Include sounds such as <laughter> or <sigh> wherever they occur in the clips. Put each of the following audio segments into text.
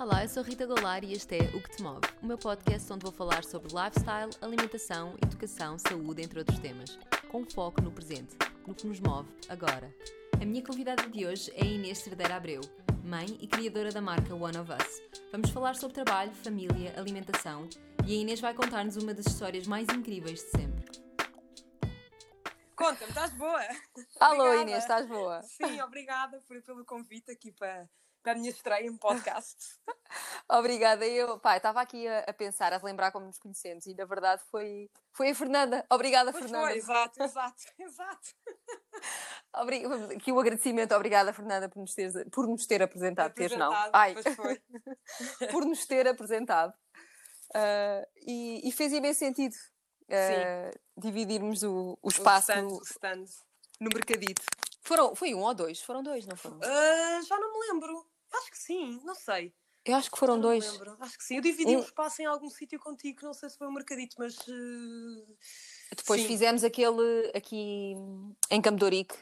Olá, eu sou Rita Goulart e este é O Que Te Move, o meu podcast onde vou falar sobre lifestyle, alimentação, educação, saúde, entre outros temas, com foco no presente, no que nos move agora. A minha convidada de hoje é Inês Cerdeira Abreu, mãe e criadora da marca One of Us. Vamos falar sobre trabalho, família, alimentação e a Inês vai contar-nos uma das histórias mais incríveis de sempre. Conta-me, estás boa? Alô Obrigada. Inês, estás boa? Sim, obrigada por- pelo convite aqui para, para a minha estreia em podcast. <laughs> Obrigada, eu pá, estava aqui a, a pensar, a relembrar como nos conhecemos e na verdade foi, foi a Fernanda. Obrigada, Pois Fernanda. foi, exato, exato, <laughs> exato. Obri- Aqui o agradecimento, obrigada Fernanda por nos, teres, por nos ter apresentado, teres não, Apresentado, Ai, Pois foi. <laughs> por nos ter apresentado. Ah, e, e fez imenso sentido ah, dividirmos o, o espaço o stand, no, o stand. no mercadito. Foram, foi um ou dois? Foram dois, não foram? Ah, já não me lembro. Acho que sim, não sei. Eu acho que foram não dois. lembro. Acho que sim. Eu dividi Um- espaço em algum sítio contigo, não sei se foi um mercadito, mas. ah, Depois sim. fizemos aquele aqui em Ourique,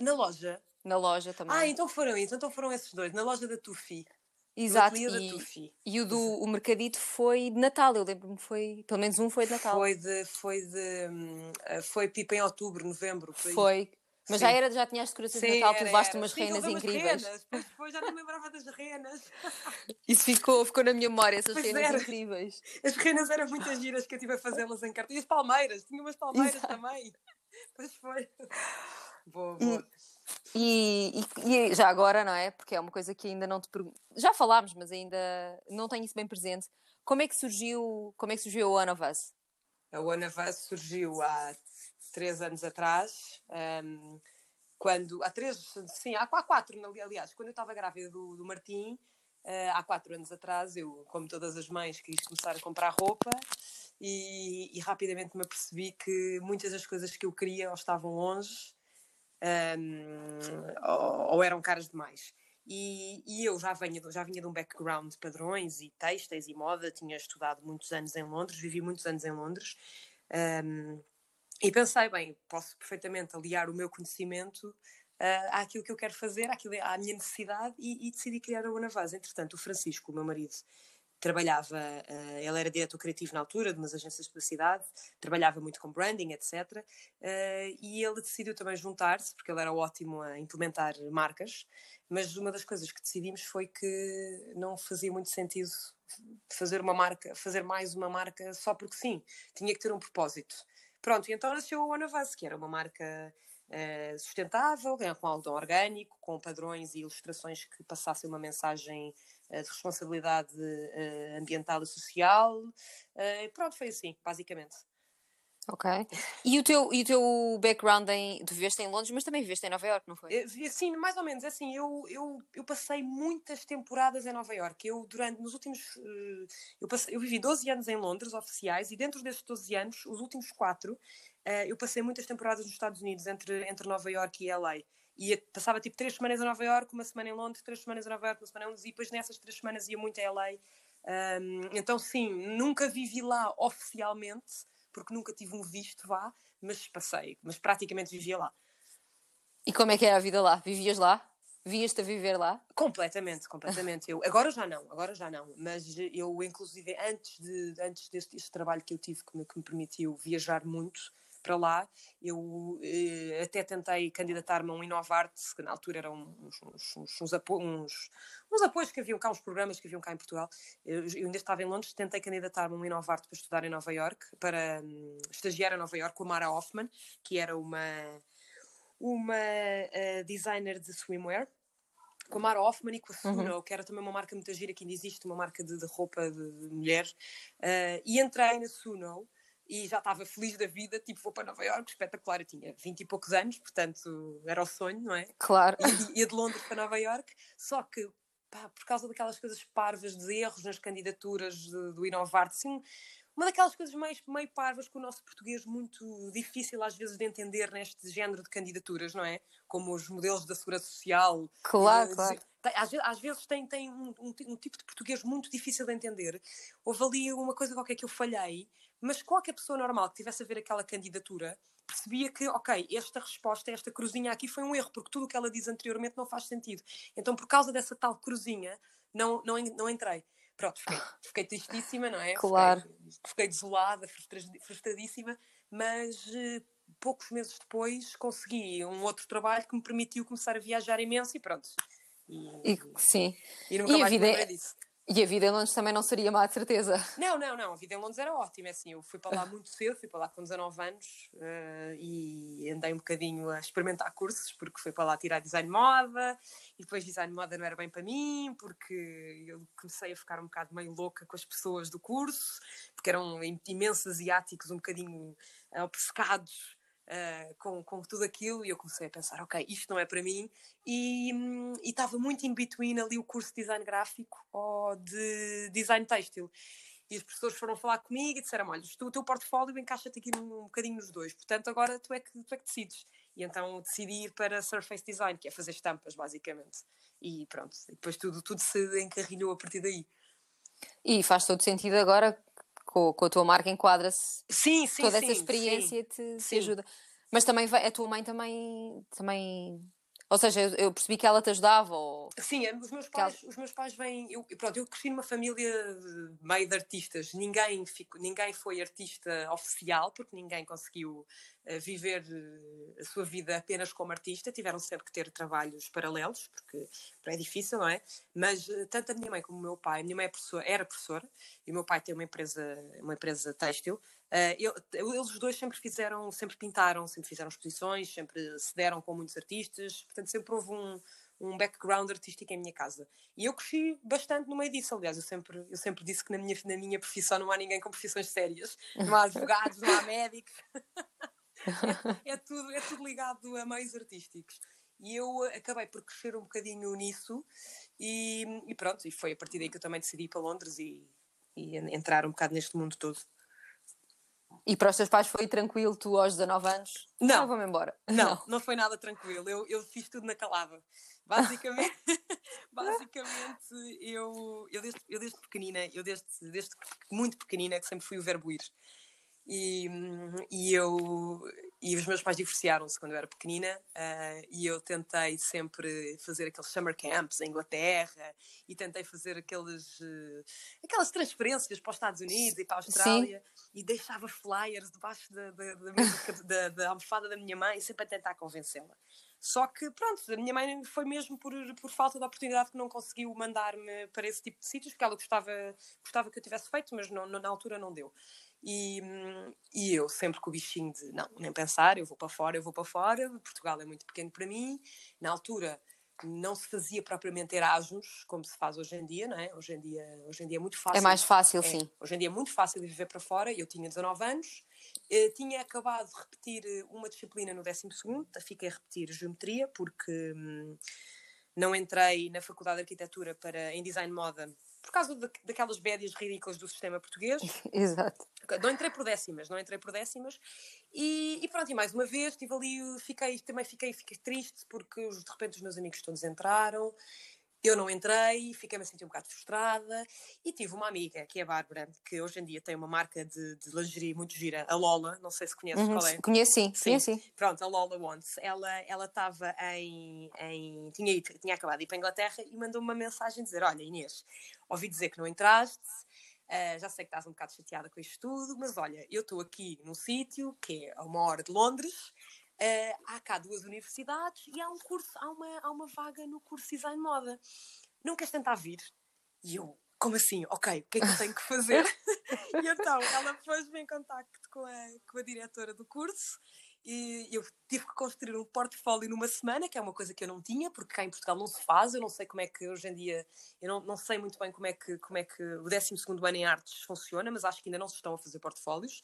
Na loja. na loja também. Ah, então foram isso, então foram esses dois, na loja da Tufi. Exato. E, e o do o mercadito foi de Natal, eu lembro-me foi, pelo menos um foi de Natal. Foi de. Foi de. hum, ah, Foi pipa em outubro, novembro. Foi. Mas Sim. já era, já tinha as decorações de Natal, tu era, levaste era. umas Sim, umas incríveis. renas. Pois foi, já não lembrava das renas. <laughs> Isso ficou, ficou na minha memória, essas Pois reinas era. incríveis. As renas eram muitas giras que eu tive a fazê-las em cartão. E as palmeiras, tinha umas palmeiras Exato. também. Pois foi. Boa, boa. E, e- e já agora, não é? Porque é uma coisa que ainda não te pergunto. Já falámos, mas ainda não tenho isso bem presente. Como é que surgiu, como é que surgiu o One of Us? A One of Us surgiu há três anos atrás. hum, quando, há três, sim, há, há quatro, ali- aliás, quando eu estava grávida do, do Martim, eh, há quatro anos atrás, eu, como todas as mães, quis começar a comprar roupa e, e rapidamente me apercebi que muitas das coisas que eu queria ou estavam longe hum, ou, ou eram caras demais. E, e eu já, venho, já vinha de um background de padrões e têxteis e moda, tinha estudado muitos anos em Londres, vivi muitos anos em Londres. hum, e pensei, bem, posso perfeitamente aliar o meu conhecimento ah, àquilo que eu quero fazer, àquilo, à minha necessidade, e, e decidi criar a Una. Entretanto, o Francisco, o meu marido, trabalhava, ah, ele era diretor criativo na altura de umas agências de publicidade, trabalhava muito com branding, etc. ah, e ele decidiu também juntar-se, porque ele era ótimo a implementar marcas, mas uma das coisas que decidimos foi que não fazia muito sentido fazer uma marca, fazer mais uma marca só porque sim, tinha que ter um propósito. Pronto, então nasceu a One que era uma marca eh, sustentável, com algodão orgânico, com padrões e ilustrações que passassem uma mensagem eh, de responsabilidade eh, ambiental e social. Pronto, foi assim, basicamente. Ok. <laughs> E o teu, e o teu background em. Tu viveste em Londres, mas também viveste em Nova Iorque, não foi? Eh, Sim, mais ou menos. é Assim, eu, eu, eu passei muitas temporadas em Nova Iorque. Eu, durante, nos últimos. eh, Eu, passei, eu vivi 12 anos em Londres, oficiais, e dentro desses 12 anos, os últimos quatro, eh, eu passei muitas temporadas nos Estados Unidos, entre, entre Nova Iorque e LA. E passava tipo três semanas em Nova Iorque, uma semana em Londres, três semanas em Nova Iorque, uma semana em Londres, e depois nessas três semanas ia muito a LA. Então, sim, nunca vivi lá oficialmente, porque nunca tive um visto, vá, mas passei, mas praticamente vivia lá. E como é que era a vida lá? Vivias lá? Vias-te a viver lá? Completamente, completamente. Eu, agora já não, agora já não. Mas eu, inclusive, antes, de, antes deste este trabalho que eu tive, que me, que me permitiu viajar muito para lá, eu eh, até tentei candidatar-me a um Inovarte, que na altura eram uns, uns, uns, uns, apo- uns- uns apoios que haviam cá, uns programas que haviam cá em Portugal. Eu, eu ainda estava em Londres, tentei candidatar-me a um Inovarte para estudar em Nova York, para hum, estagiar em Nova York com a Mara Hoffman, que era uma, uma eh, designer de swimwear com a Mara Hoffman e com a Suno, que era também uma marca muito gira que ainda existe, uma marca de, de roupa de, de mulher. Eh, e entrei na Suno e já estava feliz da vida, tipo, vou para Nova Iorque, espetacular. Eu tinha 20 e poucos anos, portanto era o sonho, não é? Claro. E ia de Londres para Nova Iorque, só que pá, por causa daquelas coisas parvas, de erros nas candidaturas de- do Inovarte, assim, uma daquelas coisas meio, meio parvas que o nosso português muito difícil às vezes de entender neste género de candidaturas, não é? Como os modelos da segurança social. Claro, eh, claro. Tem- às, às vezes tem, tem um, um um tipo de português muito difícil de entender. Houve ali uma coisa qualquer que eu falhei, mas qualquer pessoa normal que tivesse a ver aquela candidatura percebia que, ok, esta resposta, esta cruzinha aqui foi um erro, porque tudo o que ela diz anteriormente não faz sentido. Então, por causa dessa tal cruzinha, não, não, não entrei. Pronto, fiquei, <laughs> fiquei tristíssima, não é? Claro. Fiquei, fiquei desolada, frustradíssima, mas eh, poucos meses depois consegui um outro trabalho que me permitiu começar a viajar imenso e pronto. E, e sim. E nunca e mais a vida é... disso. E a vida em Londres também não seria má, de certeza. Não, não, não. A vida em Londres era ótima. É assim, eu fui para lá muito cedo, fui para lá com 19 anos uh, e andei um bocadinho a experimentar cursos, porque fui para lá tirar design moda e depois design moda não era bem para mim, porque eu comecei a ficar um bocado meio louca com as pessoas do curso, porque eram imensos asiáticos, um bocadinho obcecados uh, com, com tudo aquilo e eu comecei a pensar, ok, isto não é para mim e estava muito in between ali o curso de design gráfico ou de design têxtil. E os professores foram falar comigo e disseram: Olha, o teu portfólio encaixa-te aqui um bocadinho nos dois, portanto agora tu é, que, tu é que decides. E então decidi ir para Surface Design, que é fazer estampas, basicamente. E pronto, depois tudo, tudo se encarrilhou a partir daí. E faz todo sentido agora com, com a tua marca enquadra-se. Sim, sim, Toda sim, essa experiência sim, te, te ajuda. Mas também a tua mãe também, também ou seja, eu percebi que ela te ajudava? Ou... Sim, os meus pais, ela... os meus pais vêm. Eu, pronto, eu cresci numa família meio de artistas. Ninguém, fico, ninguém foi artista oficial, porque ninguém conseguiu uh, viver uh, a sua vida apenas como artista. Tiveram sempre que ter trabalhos paralelos, porque é difícil, não é? Mas uh, tanto a minha mãe como o meu pai, a minha mãe é professora, era professora e o meu pai tem uma empresa, uma empresa têxtil. Uh, eu, eles dois sempre fizeram, sempre pintaram, sempre fizeram exposições, sempre se deram com muitos artistas, portanto sempre houve um, um background artístico em minha casa. E eu cresci bastante no meio disso, aliás, eu sempre, eu sempre disse que na minha, na minha profissão não há ninguém com profissões sérias, não há advogados, não há médicos, <laughs> é, é, tudo, é tudo ligado a meios artísticos. E eu acabei por crescer um bocadinho nisso e, e pronto, e foi a partir daí que eu também decidi ir para Londres e, e entrar um bocado neste mundo todo. E para os teus pais foi tranquilo, tu aos 19 anos? Não. Vou-me embora. Não, não, não, foi nada tranquilo. Eu, eu fiz tudo na calada. Basicamente, <laughs> basicamente eu, eu, desde, eu desde pequenina, eu desde, desde muito pequenina, que sempre fui o verbo ir. E, e eu e os meus pais divorciaram-se quando eu era pequenina uh, e eu tentei sempre fazer aqueles summer camps em Inglaterra e tentei fazer aqueles, uh, aquelas transferências para os Estados Unidos e para a Austrália Sim. e deixava flyers debaixo da, da, da, da, da almofada da minha mãe sempre a tentar convencê-la. Só que, pronto, a minha mãe foi mesmo por, por falta de oportunidade que não conseguiu mandar-me para esse tipo de sítios, porque ela gostava, gostava que eu tivesse feito, mas não, na altura não deu. E, e eu sempre com o bichinho de não, nem pensar, eu vou para fora, eu vou para fora. Portugal é muito pequeno para mim. Na altura não se fazia propriamente Erasmus como se faz hoje em dia, não é? Hoje em dia, hoje em dia é muito fácil. É mais fácil, é, sim. Hoje em dia é muito fácil de viver para fora. Eu tinha 19 anos, eh, tinha acabado de repetir eh, uma disciplina no 12, fiquei a repetir geometria porque hum, não entrei na Faculdade de Arquitetura para, em Design Moda por causa de, daquelas bédias ridículas do sistema português. <laughs> Exato. Não entrei por décimas, não entrei por décimas. E, e pronto, e mais uma vez, estive ali, fiquei, também fiquei, fiquei triste porque de repente os meus amigos todos entraram eu não entrei, fiquei-me a sentir um bocado frustrada e tive uma amiga, que é a Bárbara, que hoje em dia tem uma marca de, de lingerie muito gira, a Lola, não sei se conheces uhum, qual é. Conheço sim, sim. sim. Pronto, a Lola Wants. Ela estava em, em tinha, ido, tinha acabado de ir para a Inglaterra e mandou-me uma mensagem dizer, olha Inês, ouvi dizer que não entraste, Uh, já sei que estás um bocado chateada com isto tudo, mas olha, eu estou aqui num sítio que é a uma hora de Londres, Uh, há cá duas universidades e há um curso, há uma, há uma vaga no curso de design moda. Não queres tentar vir? E eu, como assim? Ok, o que é que eu tenho que fazer? <laughs> e então ela pôs-me em contacto com a, com a diretora do curso e eu tive que construir um portfólio numa semana, que é uma coisa que eu não tinha, porque cá em Portugal não se faz, eu não sei como é que hoje em dia, eu não, não sei muito bem como é que, como é que o 12 ano em artes funciona, mas acho que ainda não se estão a fazer portfólios.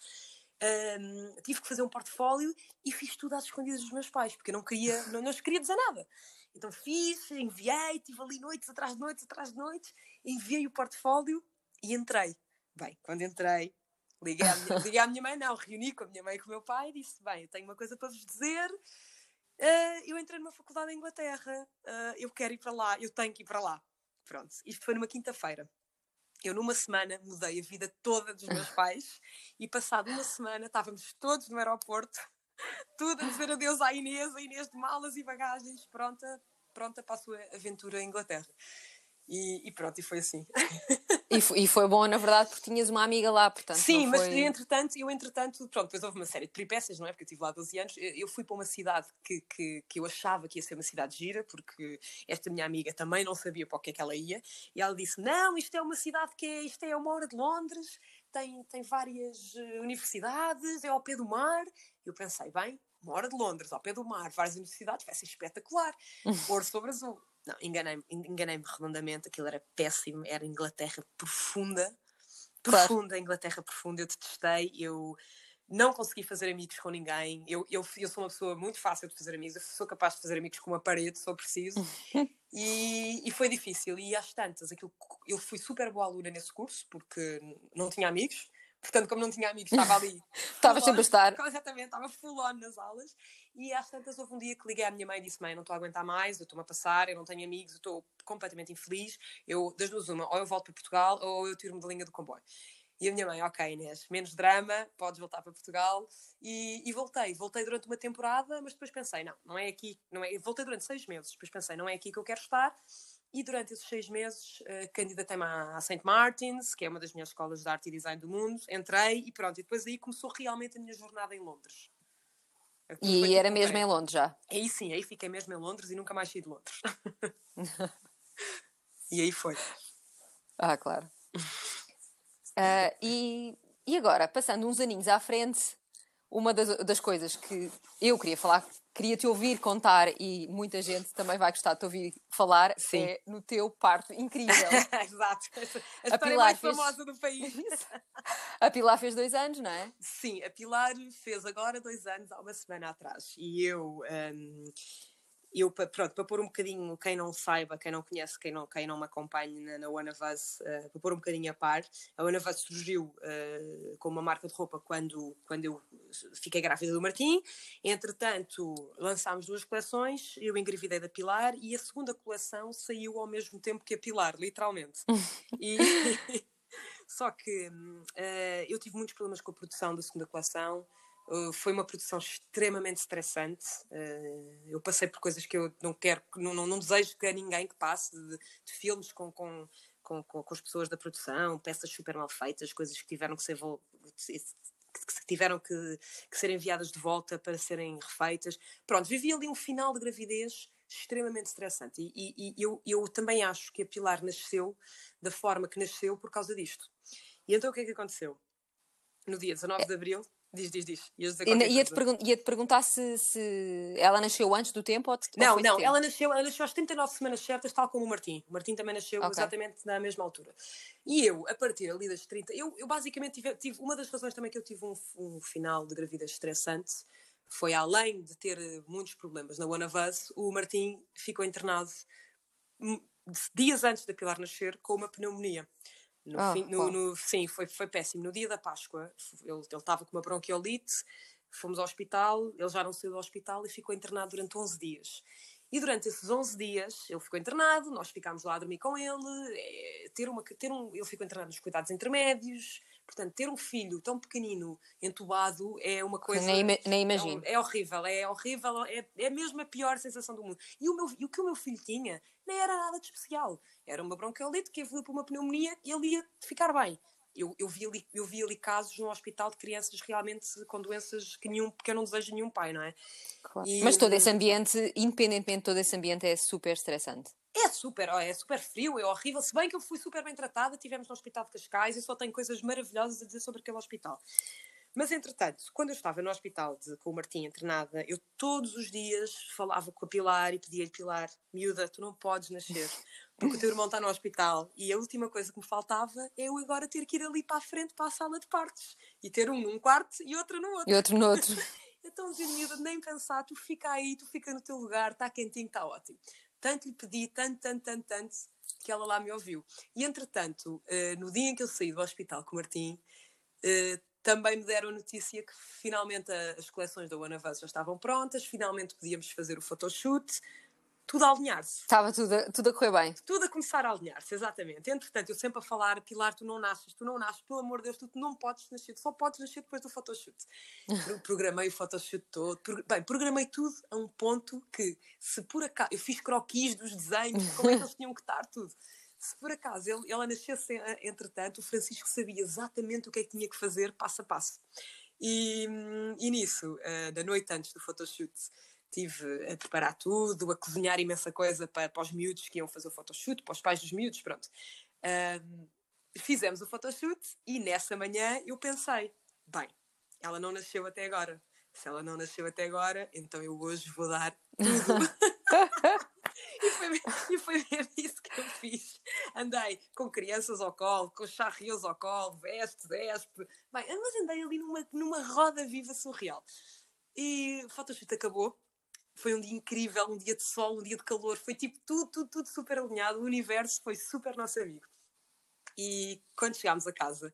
Um, tive que fazer um portfólio e fiz tudo às escondidas dos meus pais, porque eu não queria, não, não queria dizer nada. Então fiz, enviei, tive ali noites atrás de noites atrás de noites, enviei o portfólio e entrei. Bem, quando entrei, liguei à minha, <laughs> liguei à minha mãe, não, reuni com a minha mãe e com o meu pai e disse: Bem, eu tenho uma coisa para vos dizer. Uh, eu entrei numa faculdade em Inglaterra, uh, eu quero ir para lá, eu tenho que ir para lá. Pronto, isto foi numa quinta-feira. Eu, numa semana, mudei a vida toda dos meus <laughs> pais e, passado uma semana, estávamos todos no aeroporto <laughs> tudo a dizer adeus à Inês, a Inês de malas e bagagens, pronta, pronta para a sua aventura em Inglaterra. E, e, pronto, e foi assim. E foi, e foi, bom, na verdade, porque tinhas uma amiga lá, portanto. Sim, mas foi... entretanto, eu entretanto, pronto, depois houve uma série de peripécias, não é? Porque eu estive lá 12 anos. Eu fui para uma cidade que, que, que eu achava que ia ser uma cidade gira, porque esta minha amiga também não sabia para o que é que ela ia. E ela disse: Não, isto é uma cidade que é, isto é uma hora de Londres, tem, tem várias uh, universidades, é ao pé do mar. Eu pensei, bem, uma hora de Londres, ao pé do mar, várias universidades, vai ser espetacular. <laughs> Ouro sobre azul. Não, enganei-me enganei redondamente, aquilo era péssimo, era Inglaterra profunda, profunda, claro. Inglaterra profunda, eu detestei, eu não consegui fazer amigos com ninguém, eu, eu, eu sou uma pessoa muito fácil de fazer amigos, eu sou capaz de fazer amigos com uma parede, se for preciso, <laughs> e, e foi difícil, e às tantas, aquilo, eu fui super boa aluna nesse curso, porque não tinha amigos, Portanto, como não tinha amigos, estava ali. <laughs> Estava sempre a estar. Exatamente, estava full on nas aulas. E às tantas houve um dia que liguei à minha mãe e disse: Mãe, não estou a aguentar mais, eu estou-me a passar, eu não tenho amigos, eu estou completamente infeliz. Eu, das duas, uma, ou eu volto para Portugal ou eu tiro-me da linha do comboio. E a minha mãe, ok, Inês, menos drama, podes voltar para Portugal. E, e, voltei, voltei durante uma temporada, mas depois pensei, não, não é aqui, não é, voltei durante seis meses, depois pensei, não é aqui que eu quero estar. E durante esses seis meses uh, candidatei-me à St. Martins, que é uma das minhas escolas de arte e design do mundo. Entrei e pronto. E depois aí começou realmente a minha jornada em Londres. E era mesmo em Londres já? Aí sim, aí fiquei mesmo em Londres e nunca mais saí de Londres. <laughs> e aí foi. Ah, claro. Uh, e, e agora, passando uns aninhos à frente, uma das, das coisas que eu queria falar queria te ouvir contar e muita gente também vai gostar de te ouvir falar Sim. é no teu parto incrível. <laughs> Exato. A, a Pilar mais fez... famosa do país. <laughs> a Pilar fez dois anos, não é? Sim, a Pilar fez agora dois anos há uma semana atrás e eu um, eu, pronto, para pôr um bocadinho, quem não saiba, quem não conhece, quem não, quem não me acompanhe na, na One of Us, uh, para pôr um bocadinho a par, a One of Us surgiu uh, com uma marca de roupa quando, quando eu fiquei grávida do Martim. Entretanto, lançámos duas coleções, eu engravidei da Pilar e a segunda coleção saiu ao mesmo tempo que a Pilar, literalmente. <laughs> e, <laughs> só que uh, eu tive muitos problemas com a produção da segunda coleção. Uh, foi uma produção extremamente estressante. Uh, eu passei por coisas que eu não quero, não, não, não desejo que a ninguém que passe de, de filmes com, com, com, com, as pessoas da produção, peças super mal feitas, coisas que tiveram que ser que tiveram que, que ser enviadas de volta para serem refeitas. Pronto, vivi ali um final de gravidez extremamente estressante. E, e, e eu, eu também acho que a Pilar nasceu da forma que nasceu por causa disto. E então o que é que aconteceu? No dia 19 de abril Diz, diz, diz. Ia-te ia pergun ia perguntar se, se ela nasceu antes do tempo ou, te, Não, ou não, tempo? ela nasceu, ela nasceu às 39 semanas certas, tal como o Martim. O Martim também nasceu okay. exatamente na mesma altura. E eu, a partir ali das 30, eu, eu basicamente tive, tive, uma das razões também que eu tive um, um final de gravidez estressante foi além de ter muitos problemas na One of Us, o Martim ficou internado dias antes da Pilar nascer com uma pneumonia. No oh, fim, no, no, sim, foi, foi péssimo. No dia da Páscoa, ele estava com uma bronquiolite, fomos ao hospital, ele já não saiu do hospital e ficou internado durante 11 dias. E durante esses 11 dias, ele ficou internado, nós ficámos lá a dormir com ele, é, ter uma, ter um, ele ficou internado nos cuidados intermédios, portanto, ter um filho tão pequenino entubado é uma coisa... Nem, nem imagino. É, é, horrível, é horrível, é, é mesmo a pior sensação do mundo. E o, meu, e o que o meu filho tinha nem era nada de especial. Era uma bronquiolite que evoluiu para uma pneumonia e ele ia ficar bem. Eu, eu, vi ali, eu vi ali casos no hospital de crianças realmente com doenças que, nenhum, que eu não desejo nenhum pai, não é? Claro. E, Mas todo esse ambiente, independentemente de todo esse ambiente, é super estressante. É super, é super frio, é horrível. Se bem que eu fui super bem tratada, tivemos no Hospital de Cascais e só tenho coisas maravilhosas a dizer sobre aquele hospital. Mas, entretanto, quando eu estava no hospital de, com o Martim internada, eu todos os dias falava com a Pilar e pedia-lhe: Pilar, miúda, tu não podes nascer, porque o teu irmão está no hospital. E a última coisa que me faltava é eu agora ter que ir ali para a frente, para a sala de partos, e ter um num quarto e outro no outro. E outro no outro. <laughs> então, miúda, nem pensar, tu fica aí, tu fica no teu lugar, está quentinho, está ótimo. Tanto lhe pedi, tanto, tanto, tanto, tanto, que ela lá me ouviu. E, entretanto, uh, no dia em que eu saí do hospital com o Martim, uh, também me deram a notícia que finalmente as coleções da of Us já estavam prontas, finalmente podíamos fazer o photoshoot, tudo a alinhar-se. Estava tudo, a- tudo a correr bem. Tudo a começar a alinhar-se, exatamente. Entretanto, eu sempre a falar, Pilar, tu não nasces, tu não nasces, pelo amor de Deus, tu não podes nascer, tu só podes nascer depois do photoshoot. Pro- <laughs> Programei o photoshoot todo, pro- bem, programei tudo a um ponto que, se por acaso, eu fiz croquis dos desenhos, como é que eles tinham que estar, tudo. Se por acaso ele, ela nascesse, eh, entretanto, o Francisco sabia exatamente o que é que tinha que fazer, passo a passo. E, hum, e nisso, eh, da noite antes do photoshoot, estive a preparar tudo, a cozinhar imensa coisa para, para os miúdos que iam fazer o photoshoot, para os pais dos miúdos, pronto. Ahm, fizemos o photoshoot e nessa manhã eu pensei, bem, ela não nasceu até agora. Se ela não nasceu até agora, então eu hoje vou dar tudo. <laughs> e, foi, me- foi mesmo isso que eu fiz. Andei com crianças ao colo, com charrios ao colo, veste, despe. Bem, mas andei ali numa, numa roda viva surreal. E o photoshoot acabou. Foi um dia incrível, um dia de sol, um dia de calor. Foi tipo tudo, tudo, tudo super alinhado. O universo foi super nosso amigo. E quando chegámos a casa,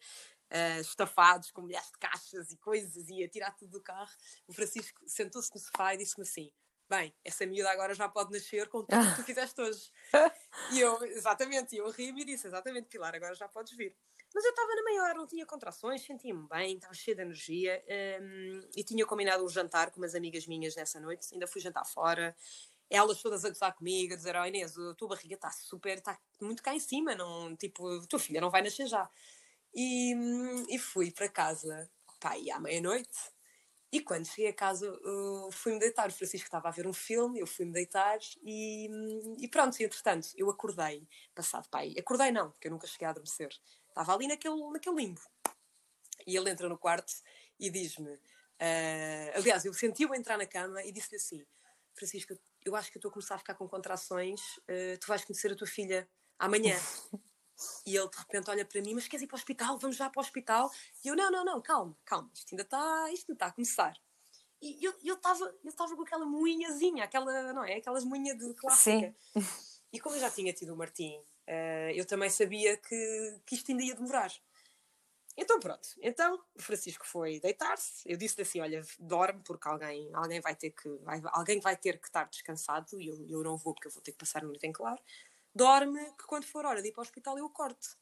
eh, estafados com milhares de caixas e coisas, e a tirar tudo do carro, o Francisco sentou-se no sofá e disse-me assim: Bem, essa miúda agora já pode nascer com tudo que tu fizeste hoje. <laughs> e eu, exatamente, e eu ri-me e disse: Exatamente, Pilar, agora já podes vir. Mas eu estava na maior, não tinha contrações, sentia-me bem, estava cheia de energia hum, e tinha combinado um jantar com umas amigas minhas nessa noite. Ainda fui jantar fora, elas todas a gozar comigo, a dizer: Oh Inês, a tua barriga está super, está muito cá em cima, não, tipo, tua filha não vai nascer já. E, hum, e fui para casa, e à meia-noite. E quando cheguei a casa, uh, fui-me deitar. O Francisco estava a ver um filme, eu fui-me deitar e, hum, e pronto. E, entretanto, eu acordei, passado, pai, acordei não, porque eu nunca cheguei a adormecer. Estava ali naquele, naquele limbo. E ele entra no quarto e diz-me: ah, Aliás, eu senti-o entrar na cama e disse-lhe assim: Francisco, eu acho que eu estou a começar a ficar com contrações, ah, tu vais conhecer a tua filha amanhã. E ele de repente olha para mim, mas queres ir para o hospital? Vamos já para o hospital? E eu, não, não, não, calma, calma, isto ainda está, isto ainda está a começar. E eu eu estava eu estava com aquela moinhazinha, aquela, não é? Aquelas moinhas de clássica. E como eu já tinha tido o Martim, eh, eu também sabia que, que isto ainda ia demorar. Então pronto, então o Francisco foi deitar-se. Eu disse-lhe assim: olha, dorme, porque alguém, alguém vai ter que vai, alguém vai ter que estar descansado e eu, eu não vou, porque eu vou ter que passar a noite em claro. Dorme, que quando for hora de ir para o hospital eu corto.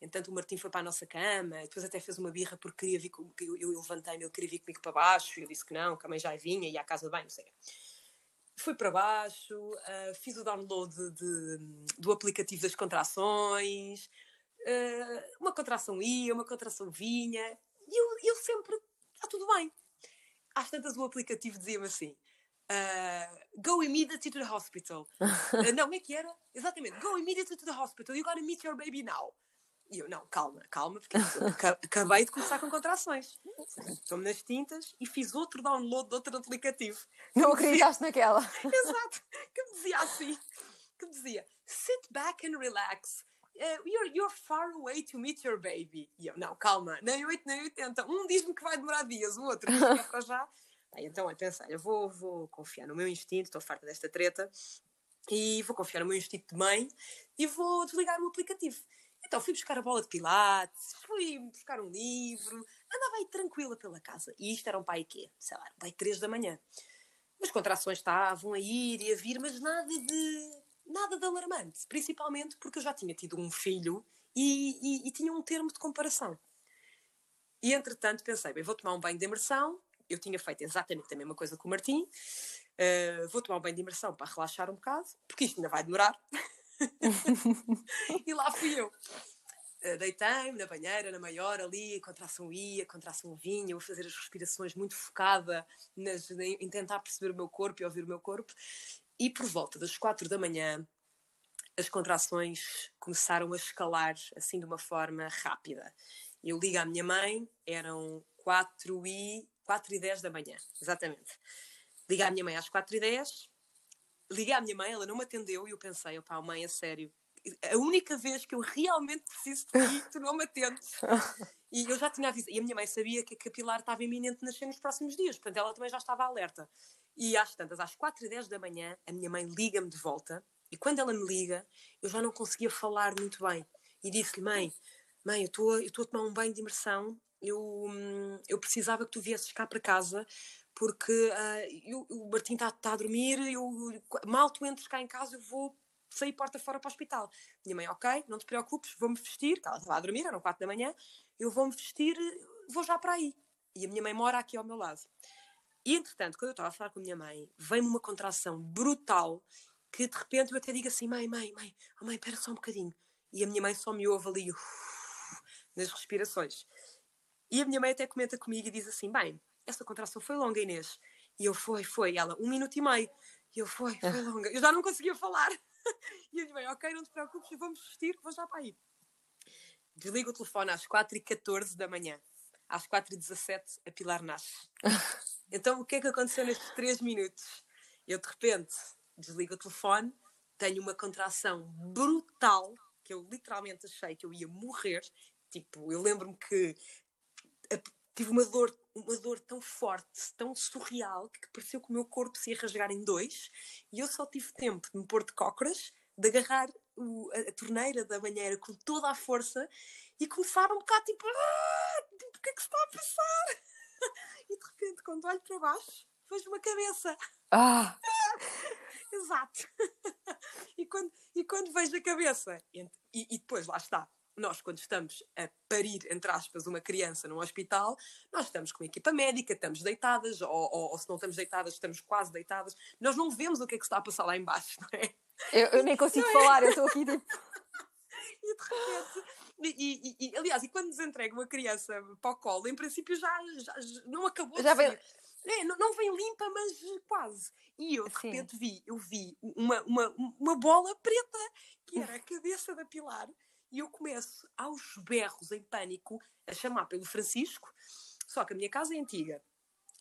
Entanto, o Martim foi para a nossa cama, depois até fez uma birra porque queria vir eu, eu levantei-me, ele queria vir comigo para baixo, e eu disse que não, que a mãe já vinha, ia à casa banho, não sei. Fui para baixo, ah, fiz o download de- de- do aplicativo das contrações, ah, uma contração ia, uma contração vinha, e eu, eu sempre, está tudo bem. Às tantas o aplicativo dizia-me assim, ah, go immediately to the hospital. <laughs> Não, como é que era? Exatamente, go immediately to the hospital, you gotta meet your baby now. E eu, não, calma, calma, porque <laughs> acabei de começar com contrações. Estou-me nas tintas e fiz outro download de outro aplicativo. Não acreditaste naquela. <laughs> Exato, que me dizia assim, que me dizia, sit back and relax. Uh, you're, you're far away to meet your baby. E eu, não, calma, nem 8 nem 80. Um diz-me que vai demorar dias, o outro diz que é para já. Aí, então, eu pensei, eu vou, vou confiar no meu instinto, estou farta desta treta, e vou confiar no meu instinto de mãe e vou desligar o aplicativo. Então fui buscar a bola de pilates, fui buscar um livro, andava aí tranquila pela casa. E isto era um pai quê? Sei lá, pai 3 da manhã. As contrações estavam a ir e a vir, mas nada de, nada de alarmante. Principalmente porque eu já tinha tido um filho e, e- e tinha um termo de comparação. E entretanto pensei, bem, vou tomar um banho de imersão. Eu tinha feito exatamente a mesma coisa com o Martim. Uh, vou tomar um banho de imersão para relaxar um bocado, porque isto ainda vai demorar. <laughs> <laughs> e lá fui eu. Uh, Deitei-me na banheira, na maior ali, contração ia, contração vinha, a fazer as respirações muito focada nas- em tentar perceber o meu corpo e ouvir o meu corpo. E por volta das quatro da manhã, as contrações começaram a escalar assim de uma forma rápida. Eu ligo à minha mãe, eram 4 e, 4 e 10 da manhã, exatamente. Liguei à minha mãe às 4 e 10, liguei à minha mãe, ela não me atendeu e eu pensei, opá, mãe, a sério, a única vez que eu realmente preciso de ti, tu não me atendes. <laughs> E eu já tinha avisado, e a minha mãe sabia que a capilar estava iminente nascer nos próximos dias, portanto ela também já estava alerta. E às tantas, às 4 e 10 da manhã, a minha mãe liga-me de volta, e quando ela me liga, eu já não conseguia falar muito bem. E disse-lhe, mãe, mãe, eu estou eu estou a tomar um banho de imersão, eu, hum, eu precisava que tu viesses cá para casa, porque uh, eu, o Martim está tá a dormir, eu, mal tu entres cá em casa, eu vou sair porta fora para o hospital. Minha mãe, ok, não te preocupes, vou-me vestir, ela estava a dormir, eram quatro da manhã, eu vou-me vestir, vou já para aí. E a minha mãe mora aqui ao meu lado. E entretanto, quando eu estava a falar com a minha mãe, veio-me uma contração brutal que de repente eu até digo assim: mãe, mãe, mãe, oh, mãe, espera só um bocadinho. E a minha mãe só me ouve ali uf, nas respirações. E a minha mãe até comenta comigo e diz assim: bem, essa contração foi longa, Inês. E eu, foi, foi. E ela, um minuto e meio. E eu, foi, foi longa. Eu já não conseguia falar. <laughs> E a minha mãe, ok, não te preocupes, vamos vestir, vou já para aí. Desligo o telefone às 4h14 da manhã. Às 4h17, a Pilar nasce. <laughs> Então, o que é que aconteceu nestes 3 minutos? Eu, de repente, desligo o telefone, tenho uma contração brutal, que eu literalmente achei que eu ia morrer. Tipo, eu lembro-me que tive uma dor, uma dor tão forte, tão surreal, que pareceu que o meu corpo se ia rasgar em dois, e eu só tive tempo de me pôr de cócoras, de agarrar o, a, a, torneira da banheira com toda a força e começar um bocado tipo, ah, tipo o que é que se está a passar? <laughs> e de repente, quando olho para baixo, vejo uma cabeça. Ah! <laughs> Exato. <laughs> e, quando, e quando vejo a cabeça, e, e depois lá está, nós, quando estamos a parir, entre aspas, uma criança num hospital, nós estamos com equipa médica, estamos deitadas, ou, ou, ou, se não estamos deitadas, estamos quase deitadas. Nós não vemos o que é que está a passar lá embaixo, <laughs> não é? Eu, eu nem consigo falar, eu estou aqui tipo. <laughs> e de repente. E, e, e, aliás, e quando nos entrega uma criança para o colo, em princípio já, já, já não acabou já vem... É, não, não, vem limpa, mas quase. E eu de Sim. repente vi, eu vi uma, uma, uma bola preta, que era a cabeça da Pilar, e eu começo aos berros em pânico a chamar pelo Francisco. Só que a minha casa é antiga.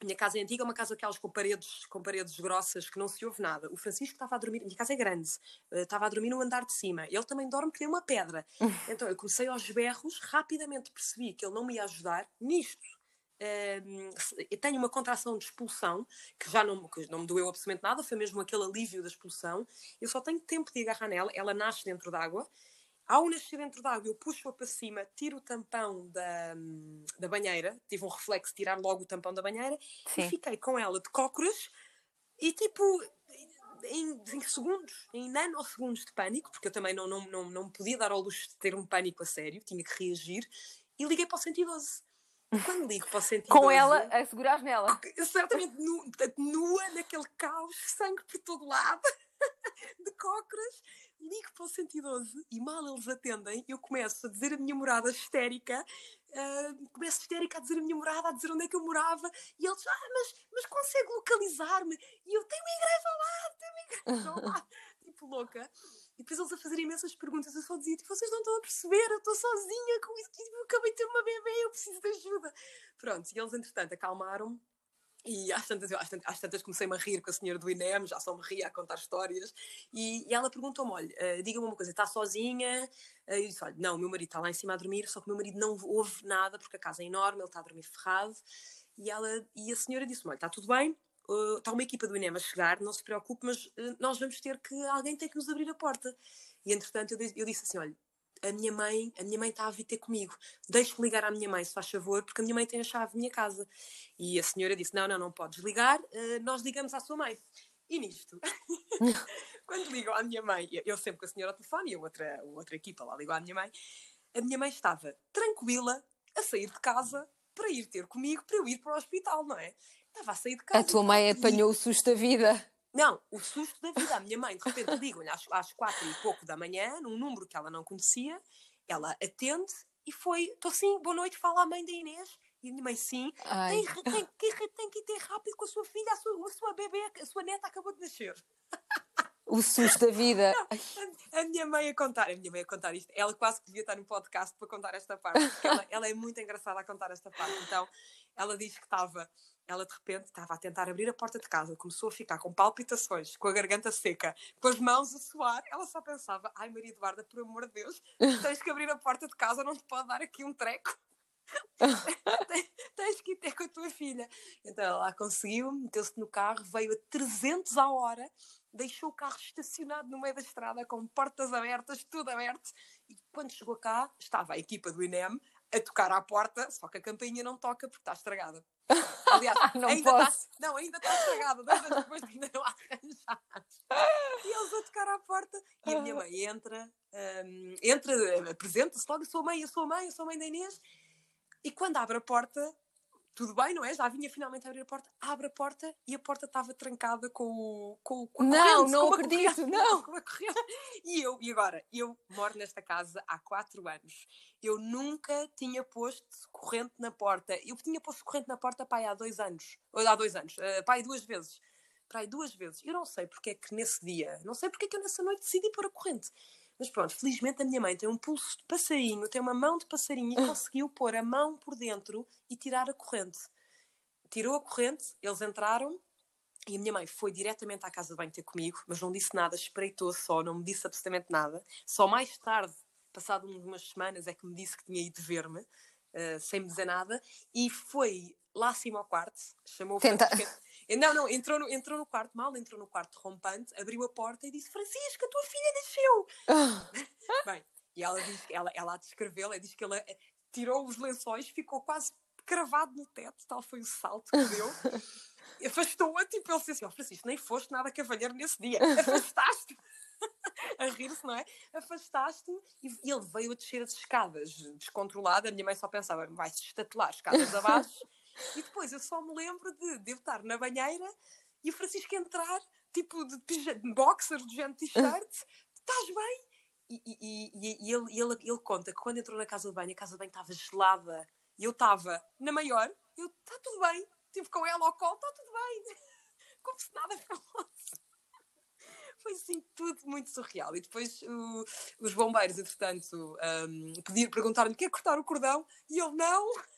A minha casa é antiga, é uma casa aquelas com paredes, com paredes grossas que não se ouve nada. O Francisco estava a dormir, a minha casa é grande, uh, estava a dormir no andar de cima. Ele também dorme que nem uma pedra. <laughs> então eu comecei aos berros, rapidamente percebi que ele não me ia ajudar nisto. Eu tenho uma contração de expulsão que já não, que não me doeu absolutamente nada, foi mesmo aquele alívio da expulsão. Eu só tenho tempo de agarrar nela, ela nasce dentro d'água ao nascer dentro d'água, eu puxo-a para cima, tiro o tampão da, da banheira, tive um reflexo de tirar logo o tampão da banheira Sim. e fiquei com ela de cócoras e tipo, em, em, segundos, em nanosegundos de pânico, porque eu também não, não, não, não podia dar ao luxo de ter um pânico a sério, tinha que reagir, e liguei para o 112. Quando ligo para o <laughs> 112... Com ela a segurar nela. Certamente nu, nua, naquele caos, sangue por todo lado, <laughs> de cócoras ligo para o 112 e mal eles atendem, eu começo a dizer a minha morada histérica, uh, começo histérica a dizer a minha morada, a dizer onde é que eu morava, e eles, ah, mas, mas consegue localizar-me? E eu tenho uma igreja lá, tenho uma igreja <laughs> lá, tipo louca. E depois eles a fazer imensas perguntas, eu só dizia, tipo, vocês não estão a perceber, eu estou sozinha com isso, tipo, eu acabei de ter uma bebê, eu preciso de ajuda. Pronto, e eles entretanto acalmaram-me e às tantas, às, tantas, às tantas comecei-me a rir com a senhora do INEM, já só me ria a contar histórias. E, e ela perguntou-me: olha, uh, diga-me uma coisa, está sozinha? Uh, eu disse: olha, não, o meu marido está lá em cima a dormir, só que o meu marido não ouve nada porque a casa é enorme, ele está a dormir ferrado. E, ela, e a senhora disse-me: olha, está tudo bem, uh, está uma equipa do INEM a chegar, não se preocupe, mas nós vamos ter que. alguém tem que nos abrir a porta. E entretanto eu, eu disse assim: olha, a minha mãe, a minha mãe está a vir ter comigo. Deixe-me ligar à minha mãe, se faz favor, porque a minha mãe tem a chave da minha casa. E a senhora disse: Não, não, não podes ligar, uh, nós ligamos à sua mãe. E nisto, <laughs> <laughs> quando ligam à minha mãe, eu sempre com a senhora ao telefone e a outra, a outra equipa lá ligou à minha mãe, a minha mãe estava tranquila a sair de casa para ir ter comigo, para eu ir para o hospital, não é? Estava a sair de casa. A tua mãe apanhou o susto da vida. Não, o susto da vida. A minha mãe, de repente, ligam-lhe às, às quatro e pouco da manhã, num número que ela não conhecia, ela atende e foi, estou sim, boa noite, fala a mãe da Inês. E a minha mãe, sim, tem, tem, tem, tem, que ir ter rápido com a sua filha, a sua, a sua bebê, a sua neta acabou de nascer. O susto da vida. Não, a, minha mãe a contar, a minha mãe a contar isto, ela quase que devia estar no podcast para contar esta parte, ela, ela é muito engraçada a contar esta parte. Então, ela diz que estava ela de repente estava a tentar abrir a porta de casa, começou a ficar com palpitações, com a garganta seca, com as mãos a suar. Ela só pensava: ai, Maria Eduarda, por amor de Deus, tens que abrir a porta de casa, não te pode dar aqui um treco. <laughs> tens que ir ter com a tua filha. Então ela conseguiu, meteu-se no carro, veio a 300 a hora, deixou o carro estacionado no meio da estrada, com portas abertas, tudo aberto. E quando chegou cá, estava a equipa do INEM a tocar à porta, só que a campainha não toca porque está estragada. Aliás, <laughs> não ainda posso. Tá, não, ainda está estragada, dois anos depois de ainda não arranjaste. E eles a tocar à porta e a minha mãe entra, um, entra, apresenta-se logo, eu sou a mãe, eu sou a mãe, eu sou a mãe da Inês. E quando abre a porta, tudo bem, não é? Já vinha finalmente abrir a porta, abre a porta e a porta estava trancada com o. Com, com a Não, não com a acredito, corrente, não. <laughs> com a. E eu, e agora, eu moro nesta casa há quatro anos. Eu nunca tinha posto corrente na porta. Eu tinha posto corrente na porta pai há dois anos. Ou há dois anos. Uh, pai duas vezes. Pai duas vezes. Eu não sei porque é que nesse dia, não sei porque é que eu nessa noite decidi pôr a corrente. Mas pronto, felizmente a minha mãe tem um pulso de passarinho, tem uma mão de passarinho e <laughs> conseguiu pôr a mão por dentro e tirar a corrente. Tirou a corrente, eles entraram e a minha mãe foi diretamente à casa de banho ter comigo, mas não disse nada, espreitou só, não me disse absolutamente nada. Só mais tarde, passado umas semanas, é que me disse que tinha ido ver-me, uh, sem me dizer nada, e foi lá acima ao quarto, chamou o Tenta... Não, não, entrou no, entrou no quarto, mal entrou no quarto rompante, abriu a porta e disse: Francisca, a tua filha nasceu! <laughs> Bem, e ela diz ela, ela a descreveu, ela diz que ela tirou os lençóis, ficou quase cravado no teto, tal foi o salto que deu. <laughs> Afastou-a, tipo, ele disse assim: oh, Francisco, nem foste nada cavalheiro nesse dia, <laughs> afastaste a rir-se, não é? Afastaste e ele veio a descer as escadas, descontrolada. A minha mãe só pensava: vai-se estatelar escadas abaixo. E depois eu só me lembro de, de eu estar na banheira e o Francisco entrar, tipo, de, de boxer, de gente t-shirt, <laughs> estás bem? E, e, e, e ele, ele, ele conta que quando entrou na casa de banho, a casa de banho estava gelada e eu estava na maior, eu, está tudo bem, estive com ela ao colo, está tudo bem, <laughs> como se nada fosse. Foi assim tudo muito surreal. E depois o, os bombeiros, entretanto, um, pediram, perguntaram-lhe: quer cortar o cordão? E ele não, <laughs>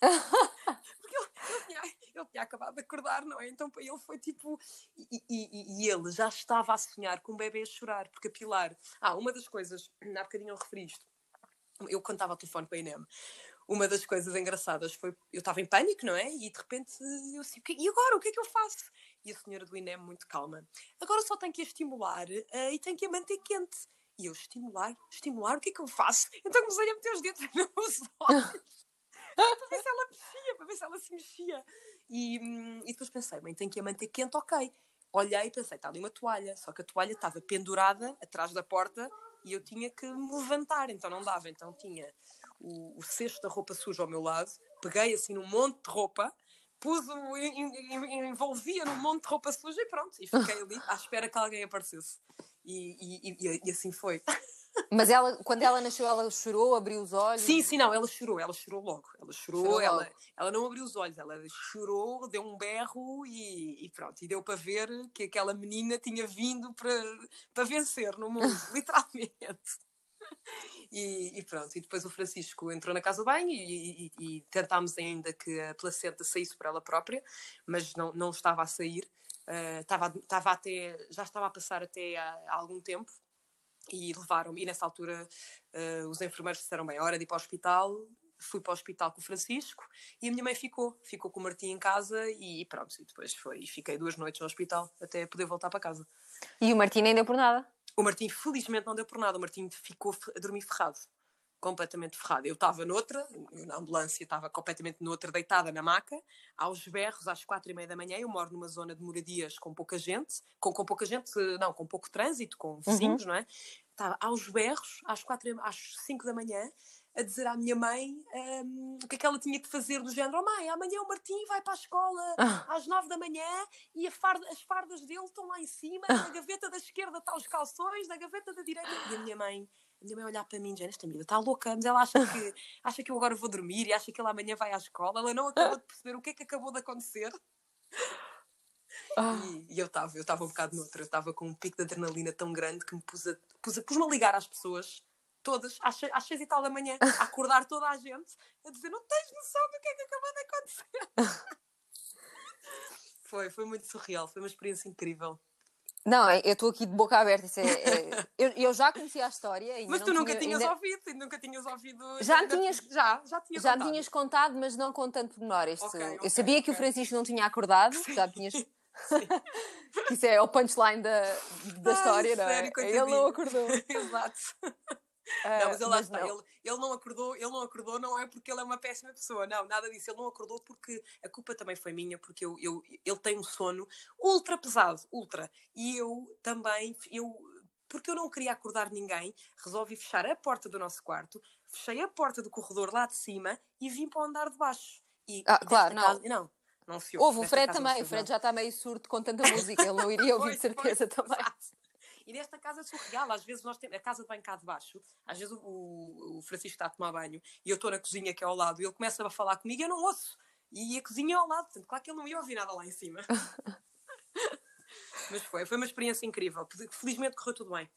porque ele, ele, tinha, ele, tinha, acabado de acordar, não é? Então para ele foi tipo. E, e, e, ele já estava a sonhar com um bebê a chorar, porque a Pilar. Ah, uma das coisas, há bocadinho eu referi isto, eu cantava ao telefone para a INEM uma das coisas engraçadas foi eu estava em pânico, não é? E de repente eu assim, e agora o que é que eu faço? E a senhora do INEM, muito calma, agora só tenho que a estimular uh, e tenho que a manter quente. E eu, estimular? Estimular? O que é que eu faço? Então comecei a meter os dedos <laughs> nos olhos para ver se ela mexia, para ver se ela se mexia. E, hum, e depois pensei, mãe, tenho que a manter quente, ok. Olhei e pensei, está ali uma toalha, só que a toalha estava pendurada atrás da porta e eu tinha que me levantar, então não dava. Então tinha o, o cesto da roupa suja ao meu lado, peguei assim num monte de roupa, pus-o, envolvia num monte de roupa suja e pronto, e fiquei ali à espera que alguém aparecesse. E, e, e, e assim foi. <laughs> Mas ela, quando ela nasceu, ela chorou, abriu os olhos? Sim, sim, não, ela chorou, ela chorou logo. Ela chorou, chorou ela, logo. ela não abriu os olhos, ela chorou, deu um berro e, e, pronto. E deu para ver que aquela menina tinha vindo para, para vencer no mundo, <laughs> literalmente. <laughs> E, e, pronto, e depois o Francisco entrou na casa do banho e, e, e, tentámos ainda que a placenta saísse por ela própria, mas não, não estava a sair. Uh, estava, estava até, já estava a passar até há, há algum tempo e levaram-me. E nessa altura uh, os enfermeiros disseram: bem, hora de ir para o hospital. Fui para o hospital com o Francisco e a minha mãe ficou, ficou com o Martim em casa e pronto. E depois foi, fiquei duas noites no hospital até poder voltar para casa. E o Martim nem deu por nada? O Martim, felizmente, não deu por nada. O Martim ficou a dormir ferrado. Completamente ferrado. Eu estava noutra, na ambulância, estava completamente noutra, deitada na maca, aos berros, às quatro e meia da manhã. Eu moro numa zona de moradias com pouca gente, com, com pouca gente, não, com pouco trânsito, com vizinhos, uhum. não é? Estava aos berros, às, quatro, às cinco da manhã, a dizer à minha mãe um, o que é que ela tinha que fazer do género, oh mãe, amanhã o Martim vai para a escola ah. às nove da manhã e farda, as fardas dele estão lá em cima, ah. na gaveta da esquerda estão os calções, na gaveta da direita. E a minha mãe, a minha mãe olhar para mim, dizendo, esta amiga está louca, mas ela acha que, <laughs> acha que eu agora vou dormir e acha que ele amanhã vai à escola, ela não acabou de <laughs> perceber o que é que acabou de acontecer. Ah. E, e, eu estava eu estava um bocado noutra, eu estava com um pico de adrenalina tão grande que me pus a, pus a, pus-me a ligar às pessoas todas, às, às seis e tal da manhã, a acordar toda a gente, a dizer: Não tens noção do que é que acabou de acontecer. <laughs> foi, foi muito surreal, foi uma experiência incrível. Não, eu estou aqui de boca aberta. É, é, eu, eu, já conhecia a história. Mas tu nunca tinha, tinhas ainda... ouvido, nunca tinhas ouvido. Já ainda, tinhas, já, já, tinha já contado. tinhas contado, mas não com tanto pormenor. Este, okay, okay, eu sabia okay. que o Francisco não tinha acordado, Sim. já tinhas. <laughs> Isso é o punchline da, da Ai, história, não é? Sério, Ele não acordou. <laughs> Exato. Não, mas ele lá está, ele, ele, não acordou, ele não acordou, não é porque ele é uma péssima pessoa, não, nada disso, ele não acordou porque a culpa também foi minha, porque eu, eu, ele tem um sono ultra pesado, ultra, e eu também, eu, porque eu não queria acordar ninguém, resolvi fechar a porta do nosso quarto, fechei a porta do corredor lá de cima e vim para o andar de baixo. E, ah, claro, não. Casa, não. Não se ouve. Houve o Fred também, o Fred já está meio surdo com tanta música, ele não iria <laughs> ouvir de certeza também. E nesta casa surreal, às vezes nós temos a casa de banho cá de baixo, às vezes o, o Francisco está a tomar banho e eu estou na cozinha que é ao lado e ele começa a falar comigo e eu não ouço. E a cozinha é ao lado, portanto, claro que ele não ia ouvir nada lá em cima. <laughs> Mas foi, foi uma experiência incrível. Felizmente correu tudo bem.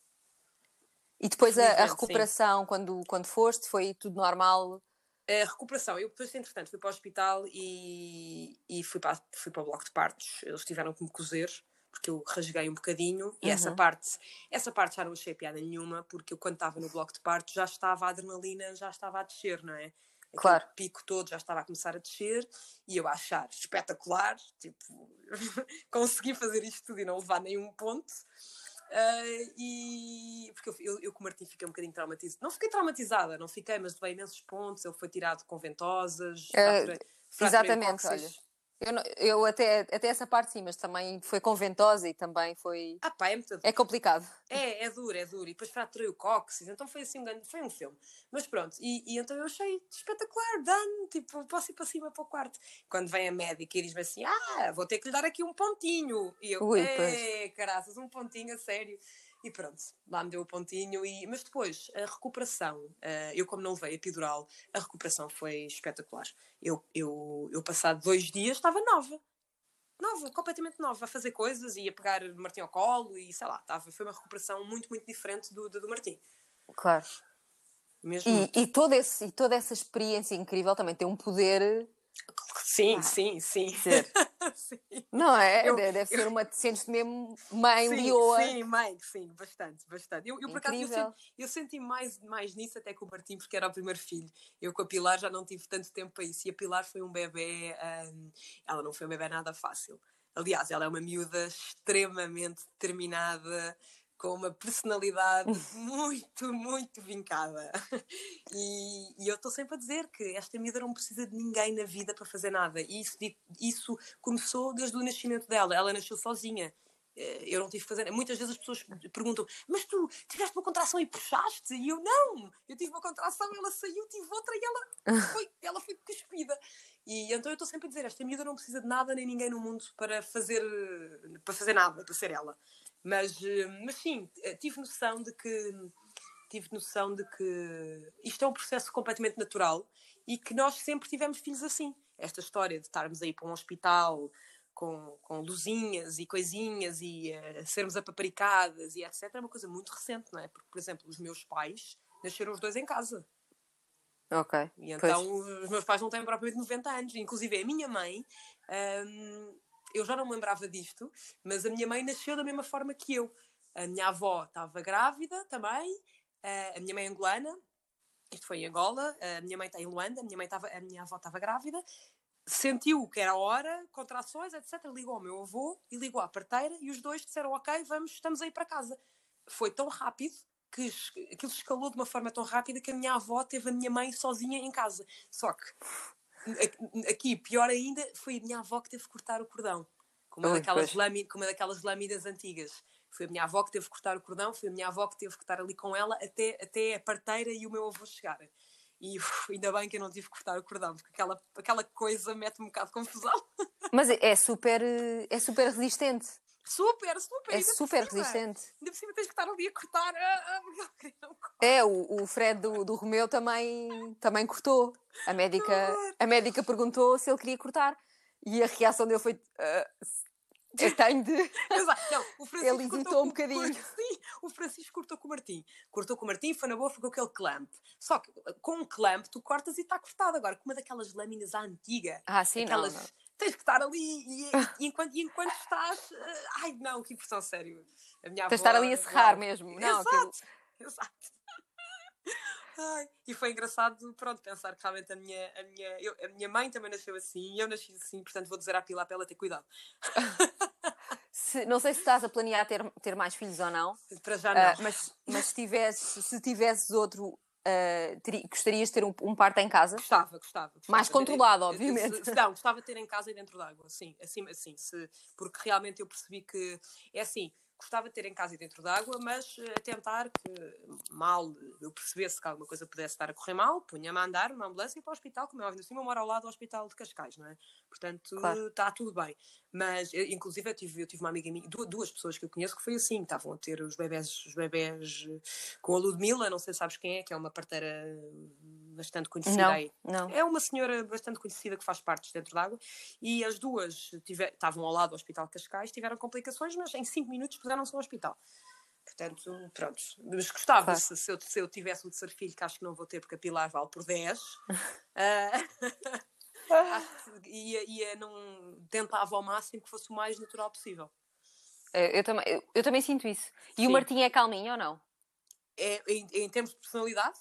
E depois a, a, recuperação, quando, quando foste, foi tudo normal? A recuperação, eu depois, entretanto, fui para o hospital e, e fui, para, fui para o bloco de partos. Eles tiveram que me cozer porque eu rasguei um bocadinho e uhum. essa parte essa parte já não achei piada nenhuma porque eu quando estava no bloco de parto já estava a adrenalina já estava a descer não é Aquele claro. pico todo já estava a começar a descer e eu a achar espetacular tipo <laughs> consegui fazer isto tudo e não levar nenhum ponto Uh, e porque eu, eu, eu com o Martim fiquei um bocadinho traumatizada. Não fiquei traumatizada, não fiquei, mas levei imensos pontos. Ele foi tirado com ventosas. Uh, exatamente, olha. Eu, não, eu até, até essa parte sim, mas também foi com ventosa e também foi. Ah, pá, é muito. É complicado. É, é duro, é duro. E depois fraturei o cóccix, então foi assim um grande. Foi um filme. Mas pronto, e, e então eu achei espetacular, dano, tipo, posso ir para cima para o quarto. Quando vem a médica e diz-me assim: ah, vou ter que lhe dar aqui um pontinho. E eu, é, caraças, um pontinho a sério. E pronto, lá me deu o pontinho. E... Mas depois, a recuperação, uh, eu como não levei epidural, a recuperação foi espetacular. Eu, eu, eu passado dois dias estava nova. Nova, completamente nova, a fazer coisas e a pegar o Martim ao colo e sei lá, estava, foi uma recuperação muito, muito diferente do, do, do Martim. Claro. Mesmo e, e, todo esse, e toda essa experiência incrível também tem um poder Sim, ah, sim, sim. <laughs> sim. Não é? Eu, Deve <laughs> ser uma. Sentes-te mesmo mãe sim, leoa. Sim, mãe, sim, bastante, bastante. Eu, eu por acaso, eu senti, eu senti, mais, mais nisso até com o Martim, porque era o primeiro filho. Eu com a Pilar já não tive tanto tempo para isso. E a Pilar foi um bebê. Um, ela não foi um bebê nada fácil. Aliás, ela é uma miúda extremamente determinada com uma personalidade muito, muito vincada. <laughs> E, e eu estou sempre a dizer que esta miúda não precisa de ninguém na vida para fazer nada. E isso, isso começou desde o nascimento dela. Ela nasceu sozinha. Eh, eu não tive que fazer. Muitas vezes as pessoas perguntam: Mas tu tiveste uma contração e puxaste? E eu não! Eu tive uma contração, ela saiu, tive outra e ela foi, ela foi cuspida. E então eu estou sempre a dizer: Esta miúda não precisa de nada nem ninguém no mundo para fazer, para fazer nada, para ser ela. Mas, eh, mas sim, eh, tive noção de que tive noção de que isto é um processo completamente natural e que nós sempre tivemos filhos assim. Esta história de estarmos aí para um hospital com, com luzinhas e coisinhas e uh, sermos apaparicadas e etc. é uma coisa muito recente, não é? Porque, por exemplo, os meus pais nasceram os dois em casa. Ok. E então pois. os meus pais não têm propriamente 90 anos. Inclusive a minha mãe um, eu já não me lembrava disto, mas a minha mãe nasceu da mesma forma que eu. A minha avó estava grávida também, a minha mãe é angolana, isto foi em Angola, a minha mãe está em Luanda, a minha, mãe estava, a minha avó estava grávida, sentiu que era hora, contrações, etc. Ligou ao meu avô e ligou à parteira e os dois disseram: Ok, vamos, estamos aí para casa. Foi tão rápido que aquilo escalou de uma forma tão rápida que a minha avó teve a minha mãe sozinha em casa. Só que Aqui, pior ainda, foi a minha avó que teve que cortar o cordão. Com uma, daquelas, lâminas, com uma daquelas lâminas antigas. Foi a minha avó que teve que cortar o cordão, foi a minha avó que teve que estar ali com ela até, até a parteira e o meu avô chegarem. E uf, ainda bem que eu não tive que cortar o cordão, porque aquela, aquela coisa mete um bocado de confusão. <laughs> Mas é super, é super resistente. Super, super. É super resistente. Ainda por cima tens que estar ali a cortar. Ah, ah, <laughs> é, o, o Fred do, do Romeu também, também cortou. A médica, a médica perguntou se ele queria cortar. E a reação dele foi. Uh, eu tenho de. <laughs> Exato. Não, o <laughs> Francisco ele hesitou um bocadinho. Sim, o Francisco cortou com o Martim. Cortou com o Martim, foi na boa, foi com aquele clamp. Só que com um clamp tu cortas e está cortado. Agora, com uma daquelas lâminas à antiga. Ah, sim, aquelas, não, não tens que estar ali e, e, <laughs> enquanto, e enquanto estás. Uh, ai não, que impressão, sério. A minha tens de estar ali a serrar mesmo. Não, exato, <laughs> exato. Ai, e foi engraçado, pronto, pensar que realmente a minha, a, minha, eu, a minha mãe também nasceu assim e eu nasci assim, portanto vou dizer à Pilar para ela ter cuidado. <laughs> se, não sei se estás a planear ter, ter mais filhos ou não. Para já não. Uh, mas, mas se, tivesses, se tivesses outro Uh, teri, gostarias de ter um, um parto em casa? Gostava, gostava. gostava. Mais controlado, obviamente. Se, não, gostava de ter em casa e dentro d'água, sim, assim, assim, se, porque realmente eu percebi que é assim, gostava de ter em casa e dentro d'água, mas a tentar que mal eu percebesse que alguma coisa pudesse estar a correr mal, punha-me a andar numa ambulância e para o hospital, como é óbvio, assim, eu moro ao lado do hospital de Cascais, não é? Portanto, claro. está tudo bem. Mas, eu, inclusive, eu tive, eu tive uma amiga minha, duas, duas, pessoas que eu conheço que foi assim, estavam a ter os bebés, os bebés eh, com a Ludmilla, não sei se sabes quem é, que é uma parteira bastante conhecida não, aí. Não. É uma senhora bastante conhecida que faz partes dentro d'água e as duas tiver, estavam ao lado do Hospital Cascais, tiveram complicações, mas em 5 minutos puseram-se ao hospital. Portanto, pronto. Mas gostava, claro. se, se, eu, se eu tivesse um terceiro filho, que acho que não vou ter, porque a Pilar vale por 10. uh, <laughs> <laughs> ia, ia não, tentava ao máximo que fosse o mais natural possível. Eu, eu também, eu, eu, também sinto isso. E Sim. o Martim é calminho ou não? É, em, em termos de personalidade?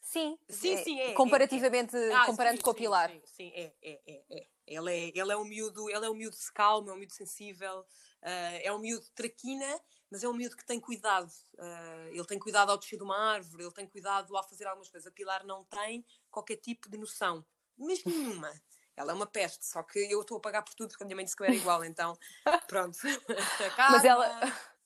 Sim, sim, é, sim, é. Comparativamente, é, é. Ah, comparando sim, com o Pilar. Sim, sim, é, é, é, é. Ele é, ele é um miúdo, ele é um miúdo calmo, é um miúdo sensível, uh, é um miúdo traquina, mas é um miúdo que tem cuidado. Uh, ele tem cuidado ao descer de uma árvore, ele tem cuidado ao fazer algumas coisas. A Pilar não tem qualquer tipo de noção, mesmo nenhuma. Ela é uma peste, só que eu estou a pagar por tudo porque a minha mãe disse que eu era igual, então <laughs> pronto. <laughs> mas ela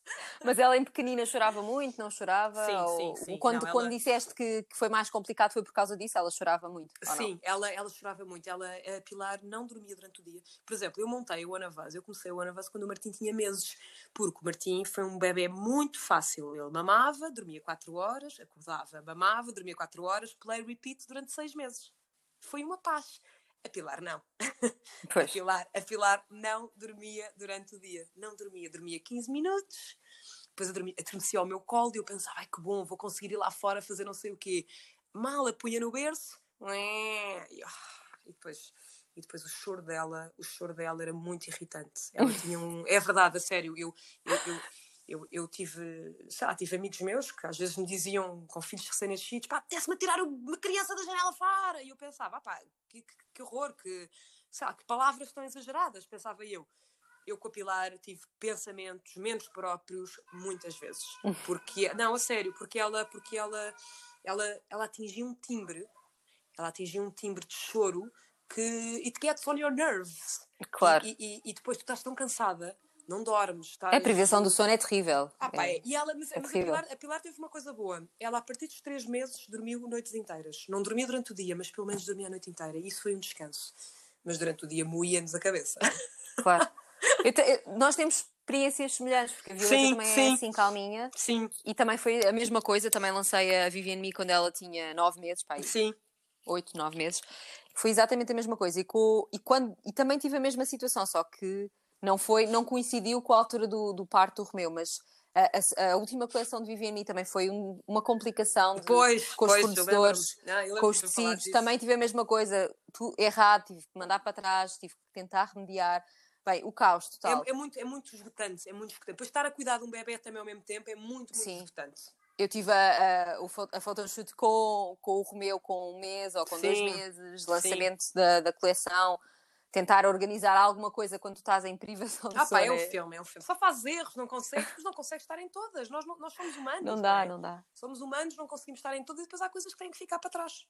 <laughs> mas ela em pequenina chorava muito, não chorava? Sim, ou, sim, sim. Quando, não, quando disseste que, que, foi mais complicado foi por causa disso, ela chorava muito? Sim, ela, ela chorava muito. Ela, a Pilar não dormia durante o dia. Por exemplo, eu montei o Anavaz, eu comecei o Anavaz quando o Martim tinha meses, porque o Martim foi um bebê muito fácil. Ele mamava, dormia 4 horas, acordava, mamava, dormia 4 horas, play repeat durante 6 meses. Foi uma paz. A Pilar não. <laughs> Pois. A, Pilar, a Pilar não dormia durante o dia. Não dormia. Dormia 15 minutos, depois adormecia ao meu colo e eu pensava, ai que bom, vou conseguir ir lá fora fazer não sei o quê. Mal a punha no berço, e, ah, e depois e depois o choro dela, o choro dela era muito irritante. Ela <laughs> tinha um. É verdade, a sério, eu, eu, eu, eu, eu tive, sei lá, tive amigos meus que às vezes me diziam, com filhos recém-nascidos, pá, apetece-me tirar uma criança da janela fora. E eu pensava, pá, que, que, que horror, que, sei lá, que palavras tão exageradas, pensava eu. Eu com a Pilar tive pensamentos menos próprios muitas vezes. <laughs> Porque, não, a sério, porque ela, porque ela, ela, ela atingia um timbre, ela atingia um timbre de choro que it gets on your nerves. Claro. E, e, e depois tu estás tão cansada não dormes. Estás... A privação do sono é terrível. Ah, pá, é. E ela, mas, é mas a, Pilar, a, Pilar, teve uma coisa boa. Ela, a partir dos três meses, dormiu noites inteiras. Não dormia durante o dia, mas pelo menos dormia a noite inteira. E isso foi um descanso. Mas durante o dia moía-nos a cabeça. <laughs> Claro. Te, nós temos experiências semelhantes, porque a Violeta sim, também é sim. é assim calminha. Sim. E também foi a mesma coisa. Também lancei a Vivian Me quando ela tinha nove meses, pá, Sim. Oito, nove meses. Foi exatamente a mesma coisa. E, com, e, quando, e também tive a mesma situação, só que não foi, não coincidiu com a altura do, do parto do Romeu, mas a, a, a, última coleção de Viviani também foi um, uma complicação de, pois, com os fornecedores, não, com os tecidos. Também tive a mesma coisa, tu, errado, tive que mandar para trás, tive que tentar remediar. Bem, o caos total. É, é, muito, é muito esgotante, é muito esgotante. Depois estar a cuidar de um bebê também ao mesmo tempo é muito, muito Sim. esgotante. Eu tive a, a, a photoshoot com, com o Romeu com um mês ou com Sim. dois meses, lançamento da, da coleção tentar organizar alguma coisa quando tu estás em privação de Ah, pá, é um filme, é um filme. Só fazes erros, não consegues, não consegues estar em todas. Nós, nós somos humanos. Não dá, não, é? não dá. Somos humanos, não conseguimos estar em todas e depois há coisas que têm que ficar para trás.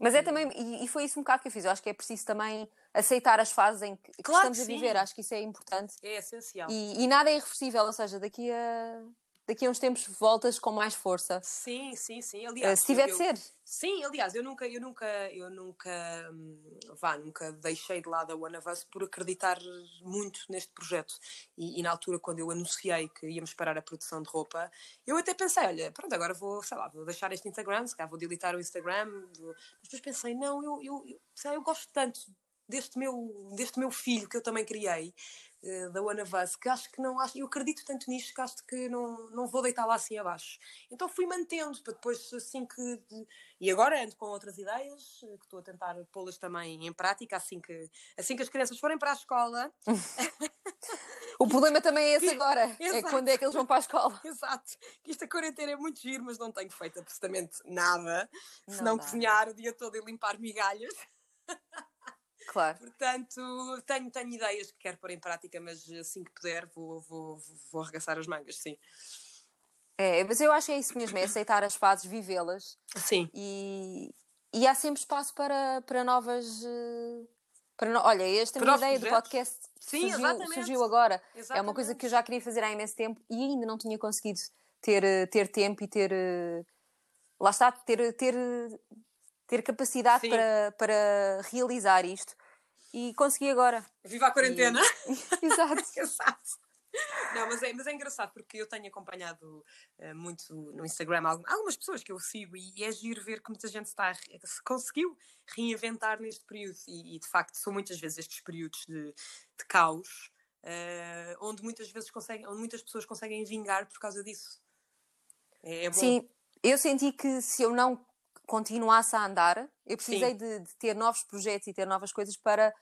Mas é também, e, e foi isso um bocado que eu fiz. Eu acho que é preciso também aceitar as fases em que, claro estamos que a viver. Acho que isso é importante. É essencial. E, e nada é irreversível, ou seja, daqui a daqui a uns tempos voltas com mais força. Sim, sim, sim. Aliás, uh, se tiver eu, de ser. Sim, aliás, eu nunca, eu nunca, eu nunca, hum, vá, nunca deixei de lado a One of Us por acreditar muito neste projeto. E, e, na altura, quando eu anunciei que íamos parar a produção de roupa, eu até pensei, olha, pronto, agora vou, sei lá, vou deixar este Instagram, se calhar vou deletar o Instagram. Vou... Mas depois pensei, não, eu, eu, eu, sei eu gosto tanto deste meu, deste meu filho que eu também criei eh, da One of Us, que acho que não acho, eu acredito tanto nisto que acho que não, não vou deitar lá assim abaixo. Então fui mantendo para depois assim que e agora ando com outras ideias eh, que estou a tentar pô-las também em prática assim que assim que as crianças forem para a escola. <laughs> o problema também é esse agora, é Exato. é quando é que eles vão para a escola. <laughs> Exato. Isto a quarentena é muito giro, mas não tenho feito absolutamente nada, se não, não cozinhar o dia todo e limpar migalhas. <laughs> Claro. Portanto, tenho, tenho ideias que quero pôr em prática, mas assim que puder vou, vou, vou arregaçar as mangas, sim. É, mas eu acho que é isso mesmo, é aceitar as fases, vivê-las. Sim. E, e há sempre espaço para, para novas. eh, Para no... Olha, esta Para minha ideia do projetos. podcast Sim, surgiu, exatamente. surgiu agora. É uma Exatamente. coisa que eu já queria fazer há imenso tempo e ainda não tinha conseguido ter, eh, ter tempo e ter. eh, Lá está, ter, ter, ter capacidade Sim. para, para realizar isto. E consegui agora. Viva a quarentena! <laughs> Exato. <laughs> Exato. Não, mas é, mas é engraçado porque eu tenho acompanhado eh, muito no Instagram algum- algumas pessoas que eu sigo e é giro ver que muita gente está se conseguiu reinventar neste período e, e, de facto são muitas vezes estes períodos de, de caos eh, onde muitas vezes conseguem, onde muitas pessoas conseguem vingar por causa disso. É, é. Sim, eu senti que se eu não continuasse a andar, eu precisei de, de ter novos projetos e ter novas coisas para,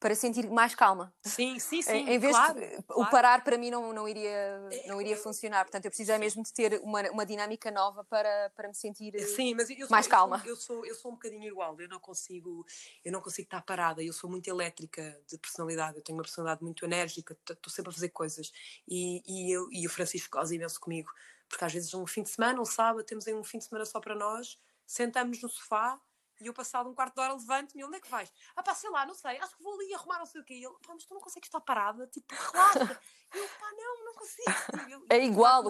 para sentir mais calma. sim, sim, <laughs> sim. em vez claro, de o claro. parar para mim não, não iria não iria eu- funcionar. Portanto, eu precisei mesmo de ter uma, uma dinâmica nova para, para me sentir. eh, Sim, mas eu sou, mais eu sou- calma. Eu sou, eu sou um bocadinho igual, eu não consigo, eu não consigo estar parada, eu sou muito elétrica de personalidade, eu tenho uma personalidade muito enérgica, estou sempre a fazer coisas. E, e, eu, e o Francisco goza imenso comigo, porque às vezes um fim de semana, um sábado, temos aí um fim de semana só para nós, sentamos no sofá e eu passado um quarto de hora levanto-me onde é que vais? Ah pá, sei lá, não sei, acho que vou ali arrumar não sei o quê. E ele, pá, mas tu não consegues estar parada, tipo, relaxa. E eu, pá, não, não consigo. Eu, É igual, facto,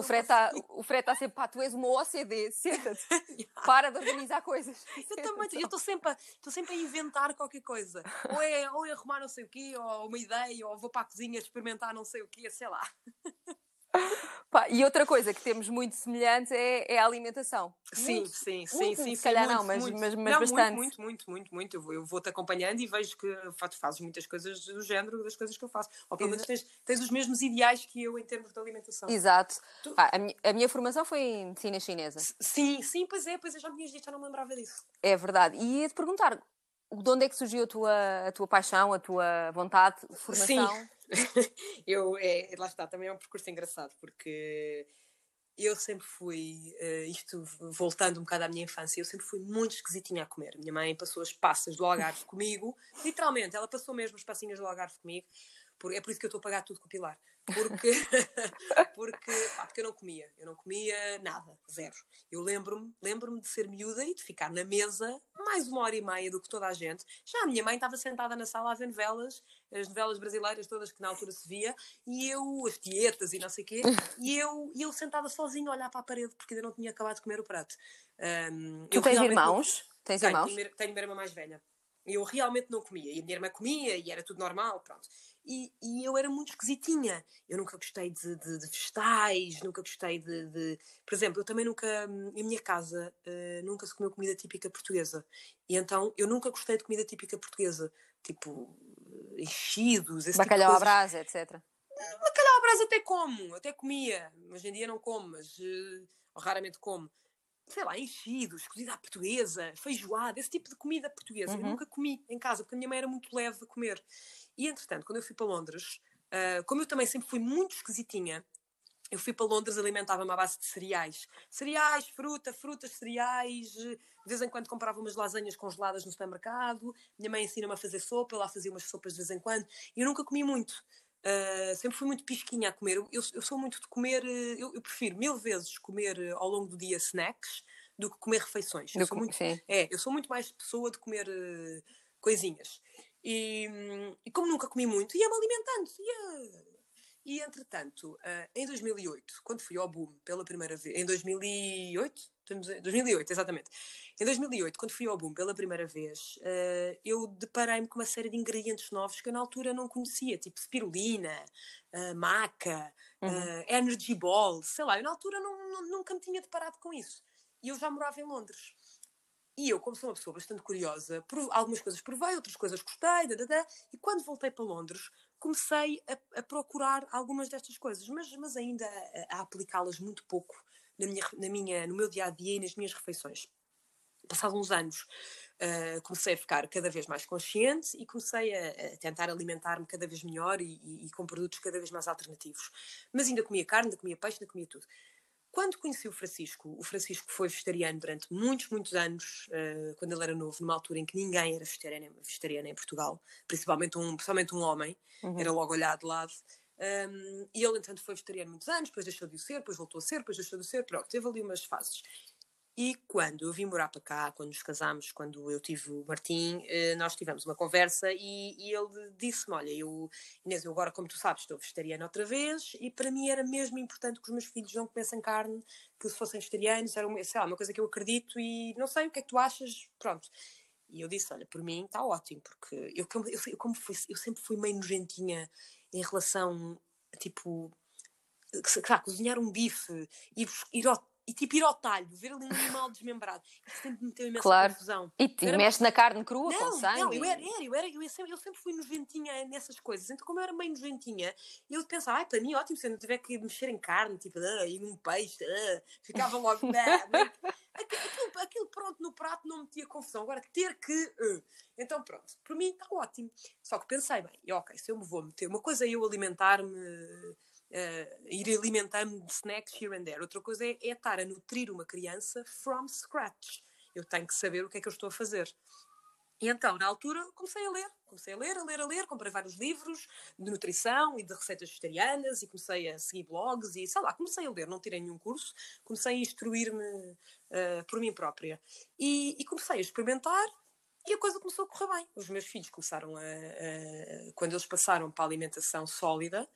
o Fred está tá sempre, pá, tu és uma OCD, senta-te, <laughs> para de organizar coisas. <laughs> Eu também, eu estou sempre, a- estou sempre a inventar qualquer coisa. Ou é, ou é arrumar não sei o quê, ou uma ideia, ou vou para a cozinha experimentar não sei o quê, sei lá. <laughs> Pá, e outra coisa que temos muito semelhante é, é a alimentação. Sim, Muito. sim, sim, muito, sim. se sim, calhar muito, não, mas- mas- mas não, bastante. Muito, muito, muito, muito. Eu vou- Eu vou-te acompanhando e vejo que tu fazes muitas coisas do género das coisas que eu faço. Ou pelo menos tens, tens os mesmos ideais que eu em termos de alimentação. Exato. Tu- Pá, a, minha, a minha formação foi em medicina chinesa. Sim, sim, pois é, pois é, já me tinhas dito, já não me lembrava disso. É verdade. E ia-te perguntar, de onde é que surgiu a tua, a tua paixão, a tua vontade, formação? <laughs> eu, é, lá está, também é um percurso engraçado, porque eu sempre fui, eh, isto voltando um bocado à minha infância, eu sempre fui muito esquisitinha a comer. Minha mãe passou as passas do Algarve <laughs> comigo, literalmente, ela passou mesmo as passinhas do Algarve comigo, por, é por isso que eu estou a pagar tudo com o Pilar. Porque, <laughs> porque, pá, porque eu não comia, eu não comia nada, zero. Eu lembro-me lembro de ser miúda e de ficar na mesa mais uma hora e meia do que toda a gente. Já a minha mãe estava sentada na sala a ver novelas, as novelas brasileiras todas que na altura se via, e eu, as tietas e não sei o quê, e eu, e eu sentada sozinha a olhar para a parede porque ainda não tinha acabado de comer o prato. Ahm, Tu eu tens realmente não- irmãos? Tens tenho, irmãos? tenho, tenho uma irmã mais velha. Eu realmente não comia. E a minha irmã comia e era tudo normal, pronto. E, e eu era muito esquisitinha. Eu nunca gostei de, de, de vegetais, nunca gostei de, de- Por exemplo, eu também nunca... Em minha casa eh, nunca se comeu comida típica portuguesa. E então eu nunca gostei de comida típica portuguesa. Tipo, eh, enchidos, esse Bacalhau à tipo coisas. brasa, etc. Bacalhau à brasa até como, até comia. Hoje em dia não como, mas ou raramente como. Sei lá, enchidos, cozida à portuguesa, feijoada, esse tipo de comida portuguesa. Eu Uhum. nunca comi em casa, porque a minha mãe era muito leve a comer. E entretanto, quando eu fui para Londres, ah, como eu também sempre fui muito esquisitinha, eu fui para Londres alimentava-me à base de cereais. Cereais, fruta, frutas, cereais. De vez em quando comprava umas lasanhas congeladas no supermercado. Minha mãe ensina-me a fazer sopa, eu lá fazia umas sopas de vez em quando. E eu nunca comi muito. Uh, sempre fui muito pisquinha a comer. Eu, eu- sou muito de comer, uh, eu, eu prefiro mil vezes comer uh, ao longo do dia snacks do que comer refeições. Eu Do sou que- muito, sim. é, eu sou muito mais pessoa de comer uh, coisinhas. E, e como nunca comi muito, ia-me alimentando. Ia... E entretanto, uh, em 2008, quando fui ao Boom pela primeira vez, em 2008? Estamos em 2008, exatamente. Em 2008, quando fui ao Boom pela primeira vez, uh, eu deparei-me com uma série de ingredientes novos que eu na altura não conhecia, tipo spirulina, uh, maca, Uhum. uh, energy ball, sei lá, eu na altura não- não- nunca me tinha deparado com isso. E eu já morava em Londres. E eu, como sou uma pessoa bastante curiosa, algumas coisas provei, outras coisas gostei, dadadá, e quando voltei para Londres, comecei a, a procurar algumas destas coisas, mas, mas ainda a, a aplicá-las muito pouco na minha, na minha, no meu dia a dia e nas minhas refeições. Passados uns anos, ah, comecei a ficar cada vez mais consciente e comecei a, a tentar alimentar-me cada vez melhor e, e- e com produtos cada vez mais alternativos. Mas ainda comia carne, ainda comia peixe, ainda comia tudo. quando conheci o Francisco, o Francisco foi vegetariano durante muitos, muitos anos, uh, quando ele era novo, numa altura em que ninguém era vegetariano, vegetariano em Portugal, principalmente um, principalmente um homem, uhum. era logo olhado de lado. Um, e ele, entanto, foi vegetariano muitos anos, depois deixou de o ser, depois voltou a ser, depois deixou de o ser, pronto, teve ali umas fases. E quando eu vim morar para cá, quando nos casámos, quando eu tive o Martim, eh, nós tivemos uma conversa e, e ele disse-me: Olha, eu, Inês, eu agora, como tu sabes, estou vegetariana outra vez e para mim era mesmo importante que os meus filhos não comessem carne, que se fossem vegetarianos, era uma, sei lá, uma coisa que eu acredito e não sei o que é que tu achas, pronto. E eu disse: Olha, por mim está ótimo, porque eu, eu, como fui, eu sempre fui meio nojentinha em relação, tipo, claro, cozinhar um bife, ir, ir ao e tipo ir ao talho, ver ali um animal desmembrado. Isso sempre me meteu imensa claro. confusão. E, e era... mexe na carne crua não, com sangue? Não, eu era, era, eu, era eu, sempre, eu sempre fui nojentinha nessas coisas. Então, como eu era meio nojentinha, eu pensava, ai, para mim ótimo, se eu não tiver que mexer em carne, tipo, ah, e num peixe, ah, ficava logo. Aquilo, aquilo, pronto no prato não metia confusão. Agora, ter que. Uh, então, pronto, para mim está ótimo. Só que pensei, bem, ok, se eu me vou meter, uma coisa é eu alimentar-me uh, ir alimentando de snacks here and there. Outra coisa é, é estar a nutrir uma criança from scratch. Eu tenho que saber o que é que eu estou a fazer. E então, na altura, comecei a ler. Comecei a ler, a ler, a ler. Comprei vários livros de nutrição e de receitas vegetarianas e comecei a seguir blogs e, sei lá, comecei a ler. Não tirei nenhum curso. Comecei a instruir-me uh, por mim própria. E, e, comecei a experimentar e a coisa começou a correr bem. Os meus filhos começaram a... a quando eles passaram para a alimentação sólida,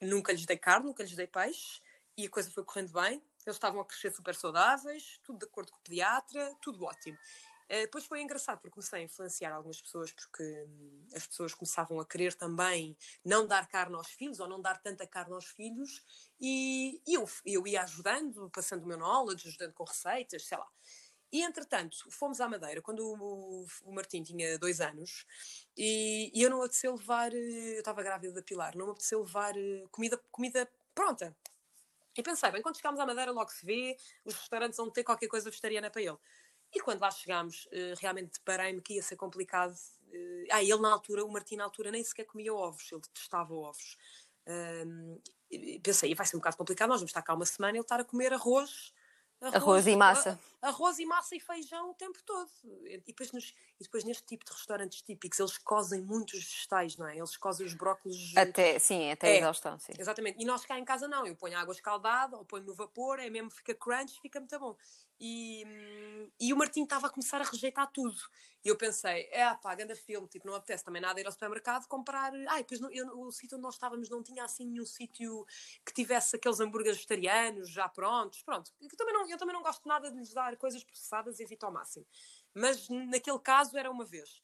nunca lhes dei carne, nunca lhes dei peixe e a coisa foi correndo bem. Eles estavam a crescer super saudáveis, tudo de acordo com o pediatra, tudo ótimo. Uh, depois foi engraçado porque comecei a influenciar algumas pessoas porque hum, as pessoas começavam a querer também não dar carne aos filhos ou não dar tanta carne aos filhos e, eu, eu ia ajudando, passando o meu knowledge, ajudando com receitas, sei lá. E entretanto, fomos à Madeira quando o, o Martim tinha dois anos e, e eu não apeteceu levar, eh, eu estava grávida da Pilar, não me apeteceu levar eh, comida, comida pronta. E pensei, bem, quando chegámos à Madeira logo se vê, os restaurantes vão ter qualquer coisa vegetariana para ele. E quando lá chegámos, eh, realmente deparei-me que ia ser complicado. Ah, ele na altura, o Martim na altura nem sequer comia ovos, ele detestava ovos. Um, pensei, vai ser um bocado complicado, nós vamos estar cá uma semana ele estar a comer arroz Arroz, arroz e massa. Arroz e massa e feijão o tempo todo. E depois, nos, e depois neste tipo de restaurantes típicos, eles cozem muitos vegetais, não é? Eles cozem os brócolos. Até, sim, até é, exaustão, sim. Exatamente. E nós cá em casa não. Eu ponho água escaldada ou ponho no vapor, é mesmo, fica crunch, fica muito bom. E, e o Martim estava a começar a rejeitar tudo. E eu pensei, é pá, grande filme, tipo, não apetece também nada ir ao supermercado comprar. Ai, depois não, eu, o sítio onde nós estávamos não tinha assim nenhum sítio que tivesse aqueles hambúrgueres vegetarianos já prontos. Pronto, eu também não, eu também não gosto nada de lhes dar coisas processadas, evito ao máximo. Mas naquele caso era uma vez.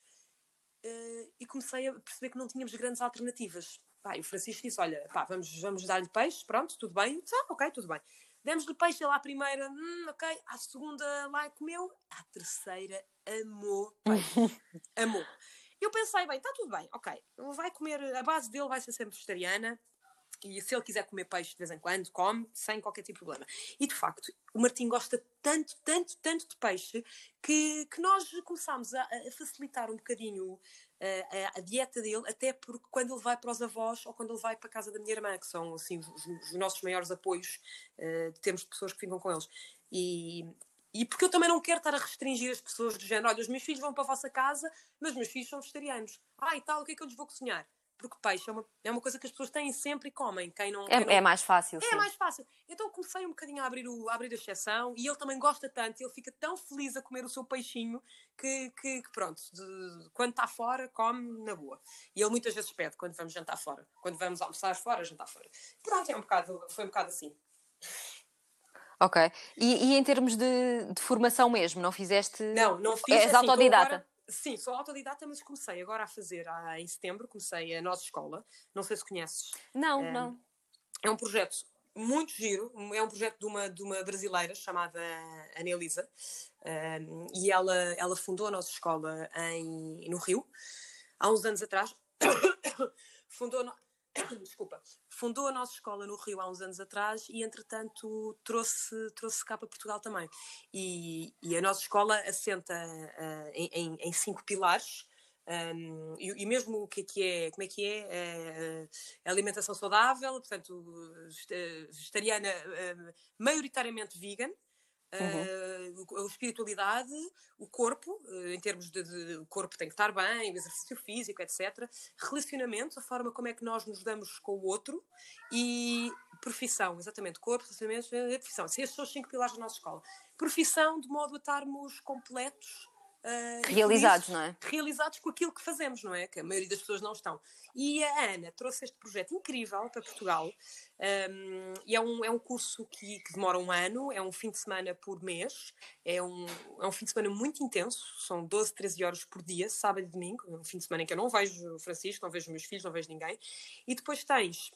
Uh, e comecei a perceber que não tínhamos grandes alternativas. Pá, o Francisco disse: Olha, pá, vamos, vamos dar-lhe peixe, pronto, tudo bem. Disse, ah, ok, tudo bem. Demos-lhe peixe lá à primeira, hum, ok. À segunda lá comeu. À terceira amou peixe. <laughs> amou. Eu pensei, bem, está tudo bem, ok. Ele vai comer, a base dele vai ser sempre vegetariana. E se ele quiser comer peixe de vez em quando, come, sem qualquer tipo de problema. E de facto, o Martim gosta tanto, tanto, tanto de peixe que, que nós começámos a, a facilitar um bocadinho a, a, dieta dele, até porque quando ele vai para os avós ou quando ele vai para a casa da minha irmã, que são assim, os, os nossos maiores apoios, uh, temos pessoas que ficam com eles. E, e porque eu também não quero estar a restringir as pessoas do género, olha, os meus filhos vão para a vossa casa, mas os meus filhos são vegetarianos. Ah, e tal, o que é que eu lhes vou cozinhar? Porque peixe é uma, é uma coisa que as pessoas têm sempre e comem. Quem não, é, quem não... é mais fácil. É sim. mais fácil. Então comecei um bocadinho a abrir, o, a abrir a exceção e ele também gosta tanto, ele fica tão feliz a comer o seu peixinho que, que, que pronto, de, quando está fora, come na boa. E ele muitas vezes pede quando vamos jantar fora. Quando vamos almoçar fora, jantar fora. Pronto, é um bocado, foi um bocado assim. Ok. E, e em termos de, de, formação mesmo, não fizeste. Não, não fiz. És assim, autodidata? Sim, sou autodidata, mas comecei agora a fazer há, em setembro, comecei a nossa escola. Não sei se conheces. Não, é, não. É um projeto muito giro, é um projeto de uma, de uma brasileira chamada Anelisa, um, e ela, ela fundou a nossa escola em, no Rio, há uns anos atrás. <coughs> fundou, <coughs> desculpa, fundou a nossa escola no Rio há uns anos atrás e, entretanto, trouxe, trouxe cá para Portugal também. E, e a nossa escola assenta uh, em, em, cinco pilares. Um, e, e, mesmo o que é que é, como é que é, é alimentação saudável, portanto, vegetariana, maioritariamente vegan, Uhum. Uh, a espiritualidade, o corpo, uh, em termos de, de, o corpo tem que estar bem, o exercício físico, etc. Relacionamentos, a forma como é que nós nos damos com o outro e profissão, exatamente, corpo, relacionamentos, eh, profissão. Esses são os cinco pilares da nossa escola. Profissão, de modo a estarmos completos Uh, realizados, não é? Realizados com aquilo que fazemos, não é? Que a maioria das pessoas não estão. E a Ana trouxe este projeto incrível para Portugal. Um, e é um, é um curso que, que, demora um ano, é um fim de semana por mês, é um, é um fim de semana muito intenso, são 12, 13 horas por dia, sábado e domingo. É um fim de semana em que eu não vejo o Francisco, não vejo os meus filhos, não vejo ninguém. E depois tens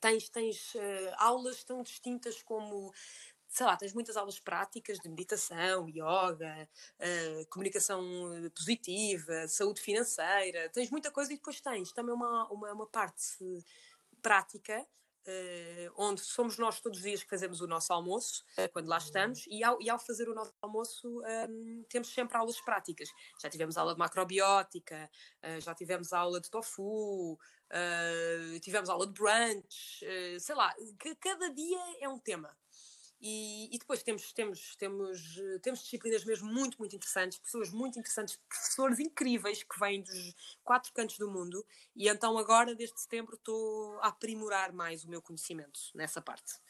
tens, tens uh, aulas tão distintas como sei lá, tens muitas aulas práticas de meditação, yoga, uh, comunicação positiva, saúde financeira, tens muita coisa e depois tens também uma, uma, uma parte prática Uh, onde somos nós todos os dias que fazemos o nosso almoço, uh, quando lá estamos, e ao, e ao, fazer o nosso almoço um, temos sempre aulas práticas. Já tivemos aula de macrobiótica, uh, já tivemos aula de tofu, tivemos aula de brunch, sei lá, que cada dia é um tema. E, e, depois temos, temos, temos, temos disciplinas mesmo muito, muito interessantes, pessoas muito interessantes, professores incríveis que vêm dos quatro cantos do mundo. E então, agora, desde setembro, estou a aprimorar mais o meu conhecimento nessa parte.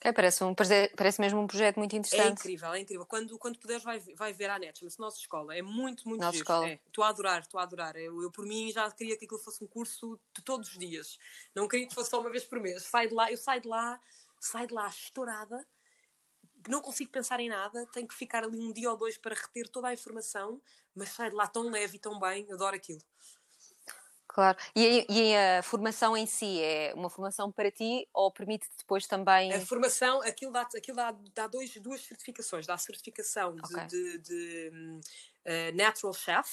É, parece, um, parece mesmo um projeto muito interessante. É incrível, é incrível. Quando, quando puderes, vai, vai ver a net, chama-se Nossa Escola. É muito, muito Nossa. Escola. É, estou a adorar, estou a adorar. Eu, eu, por mim, já queria que aquilo fosse um curso de todos os dias. Não queria que fosse só uma vez por mês. Sai de lá, eu saio de lá, saio de lá estourada não consigo pensar em nada, tenho que ficar ali um dia ou dois para reter toda a informação, mas sai de lá tão leve e tão bem, adoro aquilo. Claro. E, e, a formação em si é uma formação para ti ou permite depois também. A formação, aquilo dá, aquilo dá, dá dois, duas certificações. Dá a certificação de, okay. de, de uh, Natural Chef,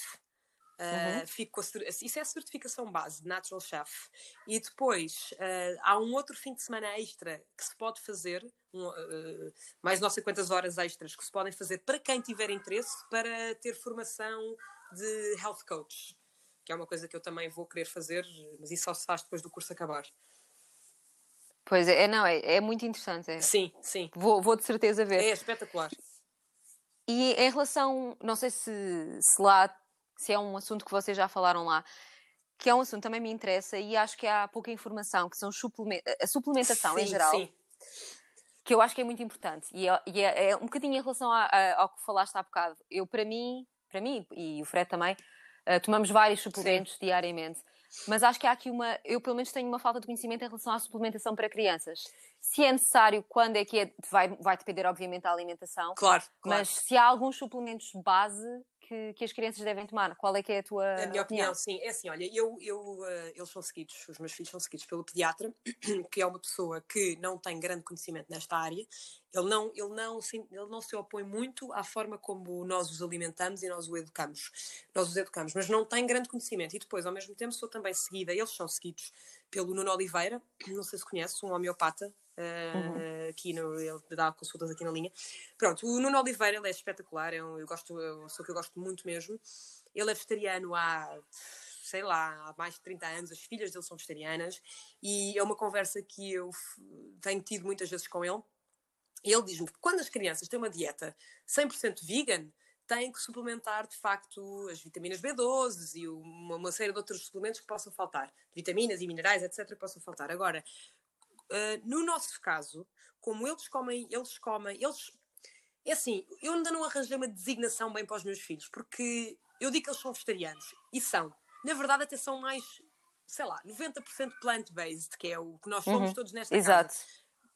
Uh, fico a, isso é a certificação base Natural Chef. E depois uh, há um outro fim de semana extra que se pode fazer, um, uh, mais não sei quantas horas extras que se podem fazer para quem tiver interesse para ter formação de health coach, que é uma coisa que eu também vou querer fazer, mas isso só se faz depois do curso acabar. Pois é, não, é, é muito interessante. É. Sim, sim. Vou, vou de certeza ver. É espetacular. E em relação, não sei se, se lá se é um assunto que vocês já falaram lá, que é um assunto que também me interessa e acho que há pouca informação, que são a suplementação sim, em geral. Sim. Que eu acho que é muito importante. E é, e é, é um bocadinho em relação a, a, ao que falaste há bocado. Eu, para mim, para mim e o Fred também, uh, tomamos vários suplementos sim. diariamente. Mas acho que há aqui uma. Eu, pelo menos, tenho uma falta de conhecimento em relação à suplementação para crianças. Se é necessário, quando é que é, vai, vai depender, obviamente, da alimentação. Claro, claro. Mas se há alguns suplementos base que, que, as crianças devem tomar? Qual é que é a tua A minha opinião, opinião sim. É assim, olha, eu, eu, uh, eles são seguidos, os meus filhos são seguidos pelo pediatra, <clears throat> que é uma pessoa que não tem grande conhecimento nesta área. Ele não, ele, não, ele não se opõe muito à forma como nós os alimentamos e nós o educamos. Nós os educamos, mas não tem grande conhecimento. E depois, ao mesmo tempo, sou também seguida, eles são seguidos pelo Nuno Oliveira, <clears throat> não sei se conhece, um homeopata, uhum. aqui no, ele dá consultas aqui na linha. Pronto, o Nuno Oliveira ele é espetacular, é um, eu gosto, eu sou que eu gosto muito mesmo. Ele é vegetariano há, sei lá, há mais de 30 anos, as filhas dele são vegetarianas, e é uma conversa que eu tenho tido muitas vezes com ele. Ele diz-me que quando as crianças têm uma dieta 100% vegan, têm que suplementar de facto as vitaminas B12 e uma, uma, série de outros suplementos que possam faltar, vitaminas e minerais, etc., que possam faltar. Agora, Uh, no nosso caso, como eles comem, eles comem, eles. É assim, eu ainda não arranjei uma designação bem para os meus filhos, porque eu digo que eles são vegetarianos, e são. Na verdade, até são mais, sei lá, 90% plant-based, que é o que nós somos uhum. todos nesta Exato. casa.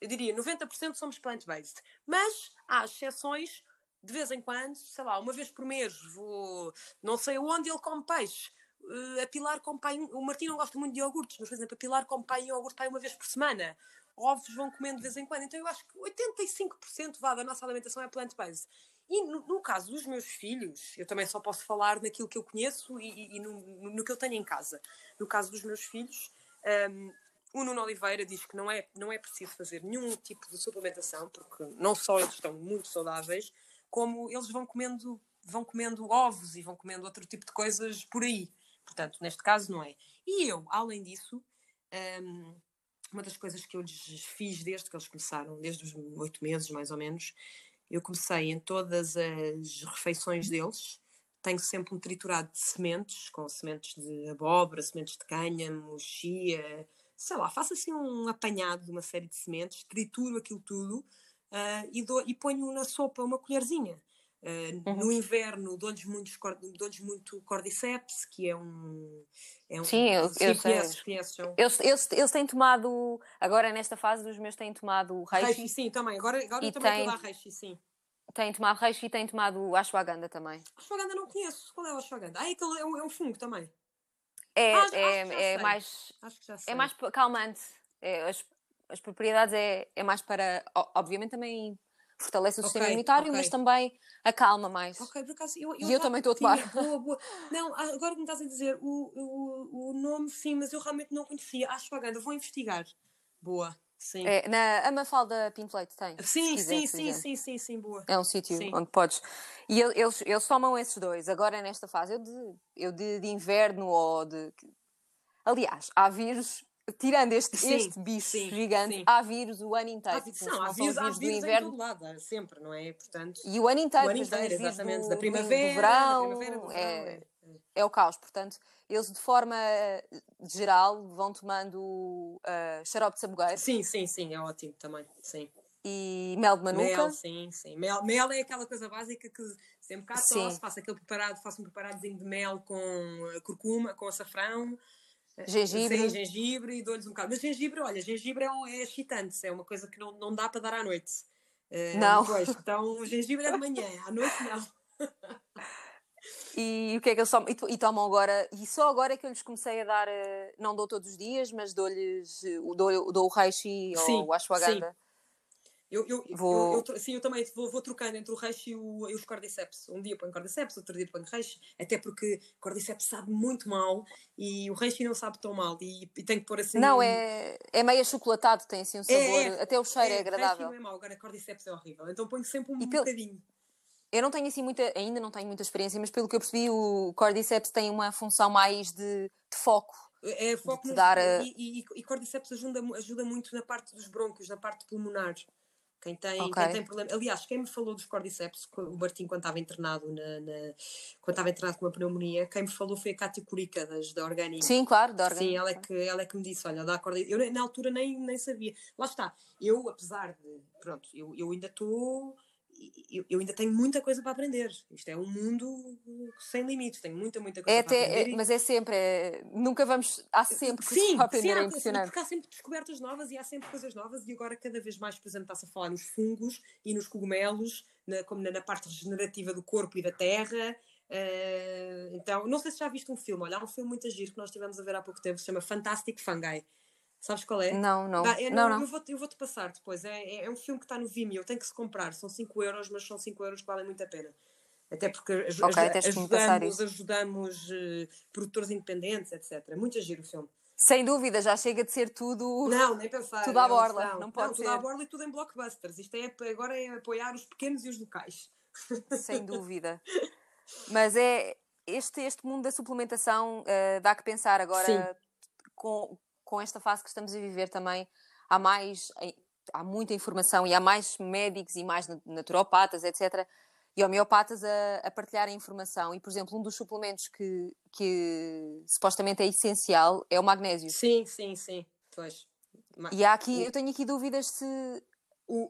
Eu diria, 90% somos plant-based. Mas há exceções, de vez em quando, sei lá, uma vez por mês vou, não sei onde ele come peixe. Uh, a Pilar come o Martim não gosta muito de iogurtes, mas por exemplo, a Pilar come pai iogurte pai uma vez por semana. Ovos vão comendo de vez em quando. Então eu acho que 85% vá da nossa alimentação é plant-based. E no, no, caso dos meus filhos, eu também só posso falar naquilo que eu conheço e, e, no, no, que eu tenho em casa. No caso dos meus filhos, um, o Nuno Oliveira diz que não é, não é preciso fazer nenhum tipo de suplementação, porque não só eles estão muito saudáveis, como eles vão comendo vão comendo ovos e vão comendo outro tipo de coisas por aí. Portanto, neste caso não é. E eu, além disso, um, uma das coisas que eu lhes fiz desde que eles começaram, desde os oito meses mais ou menos, eu comecei em todas as refeições deles, tenho sempre um triturado de sementes, com sementes de abóbora, sementes de cânhamo, chia, sei lá, faço assim um apanhado de uma série de sementes, trituro aquilo tudo uh, e, dou, e ponho na sopa uma colherzinha. Uh, uhum. No inverno dou-lhes dou muito cordyceps, que é um. É um Sim, eu, sim, eu conheces, sei. Conheces, eles, eles, eles têm tomado, agora nesta fase, os meus têm tomado reishi. Reishi, sim, também. Agora, agora eu também estou a reishi, sim. Têm tomado reishi e têm tomado ashwagandha também. Ashwagandha não conheço. Qual é o ashwagandha? Ah, é, aquele, é, um, é um fungo também. É, ah, é, é mais. É mais calmante. É, as, as propriedades é, é mais para. Obviamente também fortalece o okay, sistema imunitário, okay. mas também acalma mais. Ok, por acaso, eu, eu e eu também estou a tomar. Boa, boa. Não, agora que me estás a dizer o, o, o nome, sim, mas eu realmente não conhecia. Acho vaganda, vou investigar. Boa. Sim. É, na Amafalda Pinto Leite tem. Sim, quiser, sim, sim, sim, sim, sim, boa. É um sítio onde podes. E eles, eles tomam esses dois. Agora, nesta fase, eu de, eu de, de inverno ou de. Aliás, há vírus tirando este, sim, este bicho sim, sim. há vírus o ano inteiro. Há, não, há vírus, há vírus do inverno. em todo lado, sempre, não é? Portanto, e o ano inteiro, o ano inteiro exatamente, do, da primavera, do verão, primavera, do verão é, é, é, o caos. Portanto, eles de forma geral vão tomando uh, xarope de sabugueiro. Sim, sim, sim, é ótimo também, sim. E mel de manuka. Mel, sim, sim. Mel, mel é aquela coisa básica que sempre cá tosse, faço aquele preparado, faço um preparadozinho de mel com curcuma, com açafrão, Gengibre. Sim, gengibre e dou-lhes um bocado. Mas gengibre, olha, gengibre é, um, é excitante, é uma coisa que não, não dá para dar à noite. Uh, não. Depois. Então, gengibre é de manhã, à noite não. <laughs> E o que é que eles tomam? E, e, tomam agora, e só agora é que eu lhes comecei a dar, eh, não dou todos os dias, mas dou-lhes, dou, dou o reishi ou o ashwagandha. Eu, eu, vou... eu, eu, sim, eu também vou, vou trocando entre o reishi e, o, e os cordyceps. Um dia ponho cordyceps, outro dia ponho reishi, até porque cordyceps sabe muito mal e o reishi não sabe tão mal e, e tem que pôr assim... Não, um... é, é meio achocolatado, tem assim um sabor, é, é, até o cheiro é, é agradável. não é mau, agora cordyceps é horrível, então ponho sempre um, bocadinho. Eu não tenho assim muita, ainda não tenho muita experiência, mas pelo que eu percebi, o cordyceps tem uma função mais de, de foco. É, foco nos, dar a... e, e, e cordyceps ajuda, ajuda muito na parte dos brônquios, na parte pulmonar. Quem tem, okay. quem tem problema. Aliás, quem me falou dos cordyceps, o Martim, quando estava internado, na, na, quando estava internado com uma pneumonia, quem me falou foi a Cátia Curica, das, da Orgânica. Sim, claro, da Orgânica. Sim, ela é, que, ela é que me disse: olha, dá cordyceps. Eu na altura nem, nem sabia. Lá está. Eu, apesar de. Pronto, eu, eu ainda estou eu, eu, ainda tenho muita coisa para aprender. Isto é um mundo sem limites, tenho muita, muita coisa é para até, aprender. É, mas é sempre, é, nunca vamos, há sempre coisas sim, para aprender, sim, é impressionante. Porque há sempre descobertas novas e há sempre coisas novas e agora cada vez mais, por exemplo, está-se a falar nos fungos e nos cogumelos, na, como na, na, parte regenerativa do corpo e da terra. Uh, então, não sei se já viste um filme, olha, há um filme muito giro que nós estivemos a ver há pouco tempo, se chama Fantastic Fungi. Sabes qual é? Não, não. Bah, eu, não, não, Eu vou-te eu vou -te passar depois. É, é, é, um filme que está no Vimeo, tem que se comprar. São 5 euros, mas são 5 euros que valem muito a pena. Até porque aj okay, ajudamos, ajudamos uh, produtores independentes, etc. Muito giro o filme. Sem dúvida, já chega de ser tudo. Não, nem pensar. Tudo à borla. Não, não pode não. Tudo à borla e tudo em blockbusters. Isto é, agora é apoiar os pequenos e os locais. <laughs> Sem dúvida. Mas é. Este, este mundo da suplementação uh, dá que pensar agora Sim. com, com esta fase que estamos a viver também, há mais, há muita informação e há mais médicos e mais naturopatas, etc., e homeopatas a, a partilhar a informação. E, por exemplo, um dos suplementos que, que supostamente é essencial é o magnésio. Sim, sim, sim. Pois. E há aqui, eu tenho aqui dúvidas se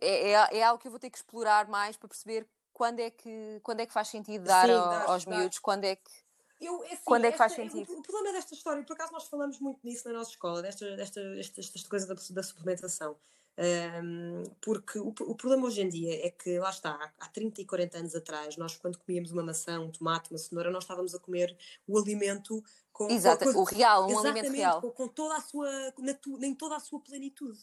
é, é, é, algo que eu vou ter que explorar mais para perceber quando é que, quando é que faz sentido dar sim, ao, aos miúdos, quando é que eu, é assim, Quando é que faz esta, sentido? O, o, problema desta história, por acaso nós falamos muito nisso na nossa escola, desta, desta, coisa da, da suplementação. Um, porque o, o, problema hoje em dia é que, lá está, há 30 e 40 anos atrás, nós quando comíamos uma maçã, um tomate, uma cenoura, nós estávamos a comer o alimento com, Exato, com, o real, um alimento real. Com, com, toda a sua, na, em toda a sua plenitude.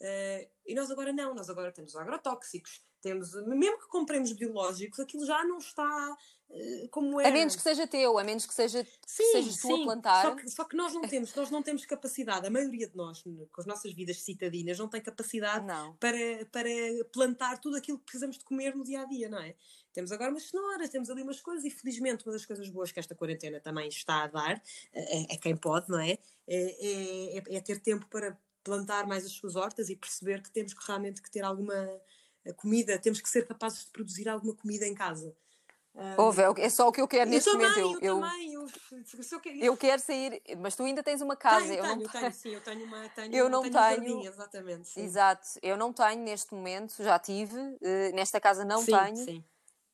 Uh, e nós agora não, nós agora temos agrotóxicos, Temos, mesmo que compremos biológicos, aquilo já não está uh, como era. A menos que seja teu, a menos que seja sim, que sejas tu a plantar. Só que, só que nós não temos, nós não temos capacidade, a maioria de nós, com as nossas vidas citadinas, não tem capacidade não. Para, para plantar tudo aquilo que precisamos de comer no dia a dia, não é? Temos agora umas cenouras, temos ali umas coisas, e felizmente uma das coisas boas que esta quarentena também está a dar, é, é quem pode, não é? É, é? é, ter tempo para plantar mais as suas hortas e perceber que temos que realmente que ter alguma eh, comida, temos que ser capazes de produzir alguma comida em casa. Houve, é, é só o que eu quero neste eu momento. Eu, eu, também, eu, eu, quero... eu quero sair, mas tu ainda tens uma casa. Tenho, eu tenho, não <laughs> tenho, sim, eu tenho uma. Tenho, eu não tenho. Um jardim, exatamente. Sim. Exato, eu não tenho neste momento, já tive, uh, nesta casa não sim, tenho. Sim.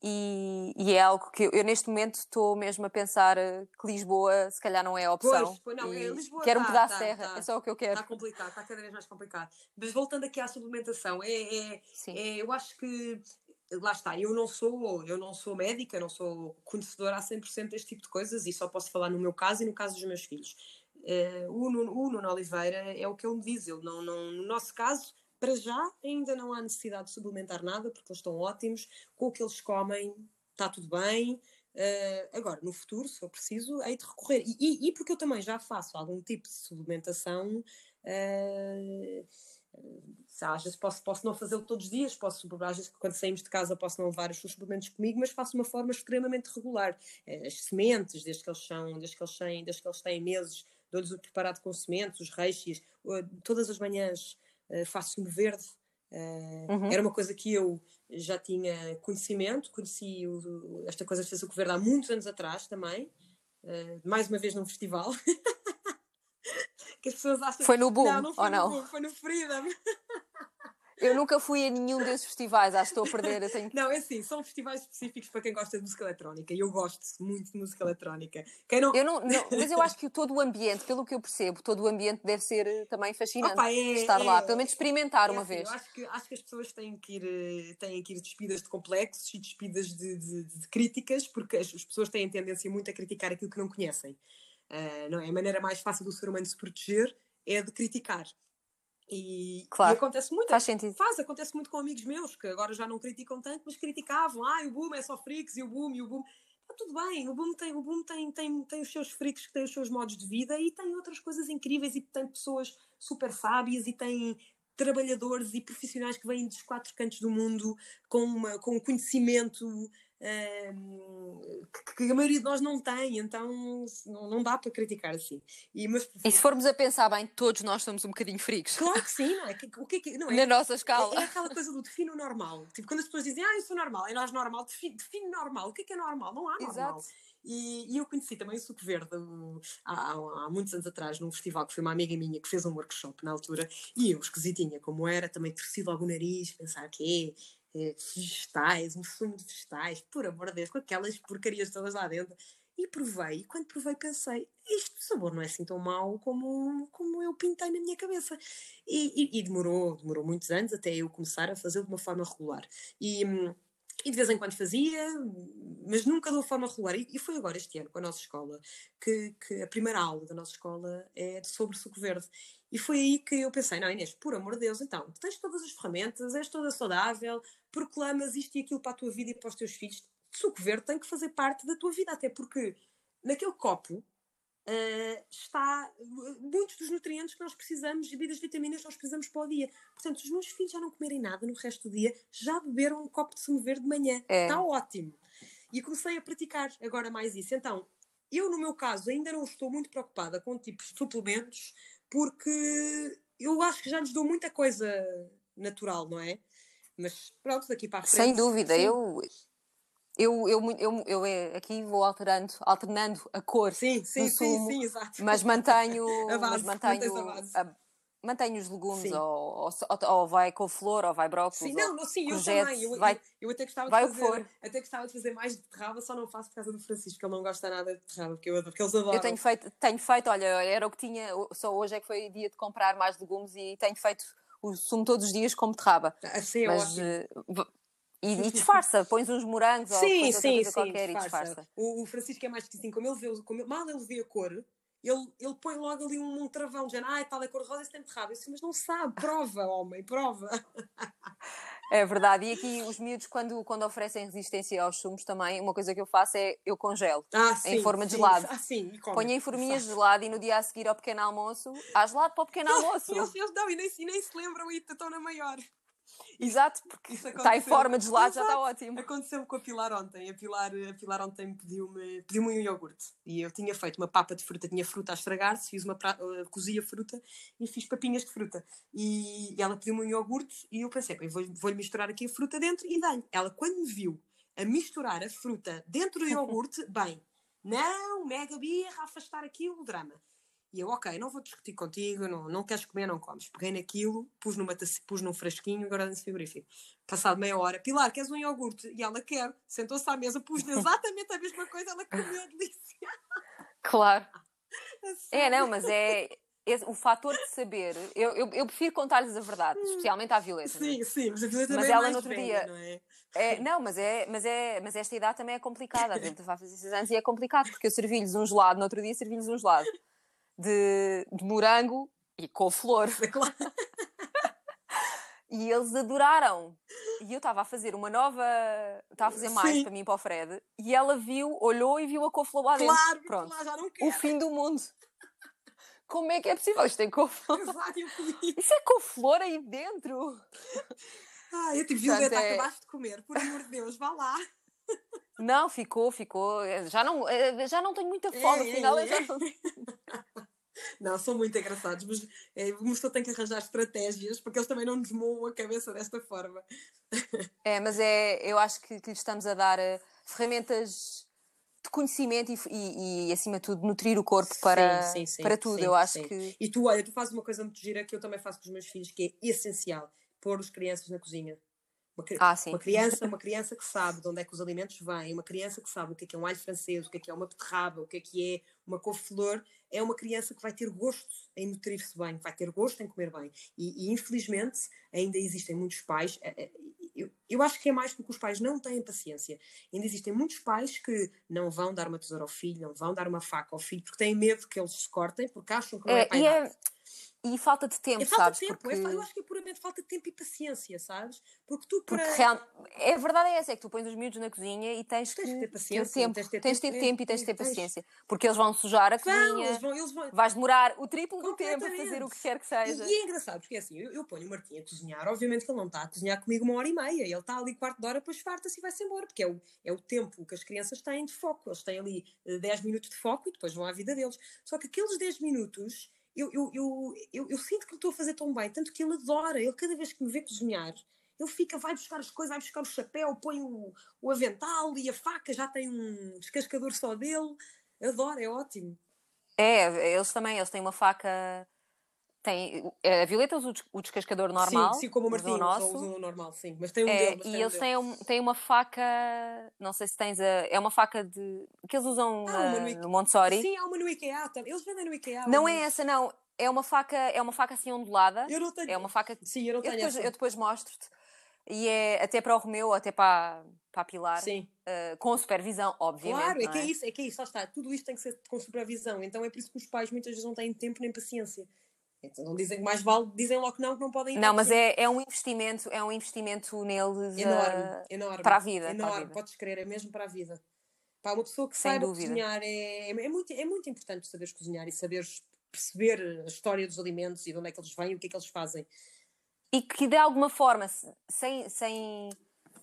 E, e, é algo que eu, eu, neste momento estou mesmo a pensar eh, que Lisboa se calhar não é a opção. Pois, não, é, Lisboa quero tá, um pedaço tá, de terra, tá, é só o que eu quero. Está complicado, está cada vez mais complicado. Mas voltando aqui à suplementação, é, é, é, eu acho que lá está, eu não sou, eu não sou médica, não sou conhecedora a 100% deste tipo de coisas e só posso falar no meu caso e no caso dos meus filhos. Uh, o, Nuno, o Nuno Oliveira é o que ele me diz, ele não, não, no nosso caso para já ainda não há necessidade de suplementar nada, porque eles estão ótimos, com o que eles comem está tudo bem. Uh, agora, no futuro, se for preciso, hei de recorrer. E, e, e, porque eu também já faço algum tipo de suplementação, uh, às vezes posso, posso não fazê-lo todos os dias, posso, às vezes quando saímos de casa posso não levar os suplementos comigo, mas faço de uma forma extremamente regular. As sementes, desde que eles são, desde que eles têm, desde que eles têm meses, dou-lhes o preparado com sementes, os reixias, todas as manhãs uh, faço sumo verde. Uh, uhum. Era uma coisa que eu já tinha conhecimento, conheci o, esta coisa de fazer o verde há muitos anos atrás também, uh, mais uma vez num festival. <laughs> que as pessoas acham Foi no Boom, não, não foi ou no não? Boom, foi no Freedom. <laughs> Eu nunca fui a nenhum desses festivais, acho que estou a perder. Tenho... Não, é assim, são festivais específicos para quem gosta de música eletrónica e eu gosto muito de música eletrónica. Quem não... Eu não, não mas eu acho que todo o ambiente, pelo que eu percebo, todo o ambiente deve ser eh, também fascinante Opa, é, estar é, lá, pelo menos experimentar é uma assim, vez. Eu acho que, acho que as pessoas têm que ir, eh, têm que ir despidas de complexos e despidas de, de, de críticas, porque as, as, pessoas têm tendência muito a criticar aquilo que não conhecem. Uh, não é? A maneira mais fácil do ser humano se proteger é de criticar. E, claro. e, acontece muito. Faz sentido. Faz, acontece muito com amigos meus que agora já não criticam tanto, mas criticavam. Ah, o boom é só freaks e o boom e o boom. Está tudo bem, o boom, tem, o boom tem, tem, tem os seus freaks que têm os seus modos de vida e tem outras coisas incríveis e tem pessoas super sábias e tem trabalhadores e profissionais que vêm dos quatro cantos do mundo com, uma, com um conhecimento que, que, a maioria de nós não tem, então não, não dá para criticar assim. E, mas, e se formos a pensar bem, todos nós somos um bocadinho frios. Claro que sim, <laughs> não é? O que é que, não é? Na nossa escala. É, é, aquela coisa do defino normal. Tipo, quando as pessoas dizem, ah, eu sou normal, é nós normal, define, normal. O que é que é normal? Não há normal. Exato. E, e, eu conheci também o Suco Verde há, há, há, muitos anos atrás, num festival que foi uma amiga minha que fez um workshop na altura, e eu, esquisitinha como era, também torci logo o nariz, pensar que é, vegetais, um sumo de vegetais, por amor de Deus, com aquelas porcarias todas lá dentro. E provei, e quando provei pensei, este sabor não é assim tão mau como, como eu pintei na minha cabeça. E, e, e demorou, demorou muitos anos até eu começar a fazer de uma forma regular. E, e de vez em quando fazia, mas nunca de uma forma regular. E, foi agora este ano, com a nossa escola, que, que a primeira aula da nossa escola é sobre suco verde. E foi aí que eu pensei, não Inês, por amor de Deus, então, tens todas as ferramentas, és toda saudável, proclamas isto e aquilo para a tua vida e para os teus filhos, suco verde tem que fazer parte da tua vida, até porque naquele copo uh, está muitos dos nutrientes que nós precisamos e das vitaminas que nós precisamos para o dia. Portanto, se os meus filhos já não comerem nada no resto do dia, já beberam um copo de sumo verde de manhã. É. Está ótimo. E comecei a praticar agora mais isso. Então, eu, no meu caso, ainda não estou muito preocupada com tipos de suplementos, porque eu acho que já nos dou muita coisa natural, não é? Mas pronto, daqui para a frente. Sem dúvida, eu, eu, eu, eu, eu, eh, aqui vou alterando, alternando a cor sim, sim, sumo, sim, sim, exato. mas mantenho, <laughs> a base, mas mantenho a base. A, mantenho os legumes, ou, ou, ou, vai com flor, ou vai brócolis. Sim, não, não sim, eu também. Eu, vai, eu, até gostava de fazer, até gostava de fazer mais de terraba, só não faço por causa do Francisco, que ele não gosta nada de terraba, porque, eu, porque eles adoram. Eu tenho feito, tenho feito, olha, era o que tinha, só hoje é que foi dia de comprar mais legumes e tenho feito o sumo todos os dias como terraba. Assim é Mas, ótimo. Uh, e, e, disfarça, pões uns morangos sim, ou sim, sim, qualquer disfarça. e disfarça. O, o Francisco é mais que assim, como ele vê, como, mal ele vê a cor, ele, ele põe logo ali um, um travão, dizendo, ah, tal é cor rosa, isso tem de rabo. Eu disse, mas não sabe, prova, homem, prova. É verdade. E aqui os miúdos, quando, quando oferecem resistência aos sumos também, uma coisa que eu faço é eu congelo Ah, sim, em forma de gelado. Ah, sim, e. Ponho em forminhas de gelado e no dia a seguir ao pequeno almoço, há gelado para o pequeno <laughs> almoço. E eles, eles não, e nem, e nem se lembram e estão na maior. Exato, porque está em forma de gelado, já está Exato. ótimo. Aconteceu com a Pilar ontem. A Pilar, a Pilar ontem pediu-me pediu um iogurte. E eu tinha feito uma papa de fruta, tinha fruta a estragar-se, fiz uma pra... eh, cozi a fruta e fiz papinhas de fruta. E ela pediu-me um iogurte e eu pensei, "Bem, vou- vou-lhe misturar aqui a fruta dentro e dá-lhe. Ela, quando me viu a misturar a fruta dentro do <laughs> iogurte, bem, não, mega birra, afastar aquilo, drama. E eu, ok, não vou discutir contigo, não, não queres comer, não comes. Peguei naquilo, pus, numa, taça- pus num frasquinho, agora nesse frigorífico. Passado meia hora, Pilar, queres um iogurte? E ela quer. Sentou-se à mesa, pus exatamente a mesma coisa, ela comeu <laughs> delícia. Claro. <laughs> A É, não, mas é esse- o fator de saber. Eu, eu, eu prefiro contar-lhes a verdade, especialmente à Violeta. é? Sim, sim, mas a Violeta Mas é ela mais no outro velha, dia- não é? É, não, mas, é, mas, é, mas esta idade também é complicada. A Violeta vai fazer 6 anos e é complicado, porque eu servi-lhes um gelado, no outro dia servi-lhes um gelado de, de morango e com flor. Claro. <laughs> E eles adoraram. E eu estava a fazer uma nova. Estava a fazer mais Sim. para mim e para o Fred. E ela viu, olhou e viu a couve-flor lá dentro. Claro, Pronto. claro, já não O quero. fim do mundo. Como é que é possível? Isto tem couve-flor. Eu comi. Isso é couve-flor aí dentro. Ah, eu Portanto, Violeta, é- acabaste de comer, por amor de Deus, vá lá. Não, ficou, ficou. Já não, eh, já não tenho muita fome, É, afinal é, já é. não. <laughs> Não, são muito engraçados, mas é, o moço tem que arranjar estratégias porque eles também não nos moam a cabeça desta forma. <laughs> É, mas é, eu acho que, que lhes estamos a dar eh, ferramentas de conhecimento e, e- e, acima de tudo, nutrir o corpo para, Sim, sim, sim, para tudo. sim, eu acho sim. que. E tu, olha, tu fazes uma coisa muito gira que eu também faço com os meus filhos, que é essencial, pôr as crianças na cozinha. Uma, cri- Ah, sim. uma criança, uma criança que sabe de onde é que os alimentos vêm, uma criança que sabe o que é que é um alho francês, o que é que é uma beterraba, o que é que é uma couve-flor, é uma criança que vai ter gosto em nutrir-se bem, vai ter gosto em comer bem. E, e, infelizmente ainda existem muitos pais, eh, eh, eu, eu acho que é mais porque os pais não têm paciência. Ainda existem muitos pais que não vão dar uma tesoura ao filho, não vão dar uma faca ao filho, porque têm medo que eles se cortem, porque acham que não é, É, para a e, e falta de tempo, É falta sabes? de tempo, porque, é fa- eu acho que é puramente falta de tempo e paciência, sabes? Porque tu porque para. real- é a verdade é essa, é que tu pões os miúdos na cozinha e tens que Tens de ter ter paciência, tempo, tens de ter tens de ter tempo, tempo e tens de ter paciência. Porque eles vão sujar a Vão, cozinha, eles vão, eles vão. vais demorar o triplo do tempo a fazer o que quer que E, seja. e é engraçado, porque é assim, eu, eu ponho o Martim a cozinhar, obviamente que ele não está a cozinhar comigo uma hora e meia, ele está ali quarto de hora, depois farta-se e vai-se embora, porque é o, é o tempo que as crianças têm de foco, eles têm ali eh, 10 minutos de foco e depois vão à vida deles. Só que aqueles 10 minutos, eu, eu, eu, eu, sinto que lhe estou a fazer tão bem, tanto que ele adora, ele cada vez que me vê cozinhar, ele fica, vai buscar as coisas, vai buscar o chapéu, põe o, o avental e a faca, já tem um descascador só dele, adora, é ótimo. É, eles também, eles têm uma faca. Tem, a Violeta usa o des- o descascador normal. Sim, sim como o Martim, o nosso. usa, usa o normal, sim, mas tem um É, dele. e tem um eles têm, um- têm uma faca, não sei se tens a. É uma faca de. que eles usam Ah, na- no no Montessori. Sim, há uma no IKEA. Eles vendem no IKEA. Não é essa, não. É uma faca, é uma faca assim ondulada. Eu não tenho. É uma faca. Sim, eu não Eu tenho depois, essa. eu depois mostro-te. E é até para o Romeu, até para, para a Pilar. Sim, eh, com supervisão, obviamente. claro, é que é isso, é que é isso, lá está. Tudo isto tem que ser com supervisão. Então é por isso que os pais muitas vezes não têm tempo nem paciência. Então não dizem que mais vale, dizem logo que não, que não podem ir. Não, mas é, é um investimento, é um investimento neles. enorme, eh, enorme. para a vida, para a Enorme, vida. podes crer, é mesmo para a vida. Para uma pessoa que Sem saiba dúvida. cozinhar é, é, muito, é muito importante saberes cozinhar e saberes perceber a história dos alimentos e de onde é que eles vêm e o que é que eles fazem. e que de alguma forma, se- sem, sem,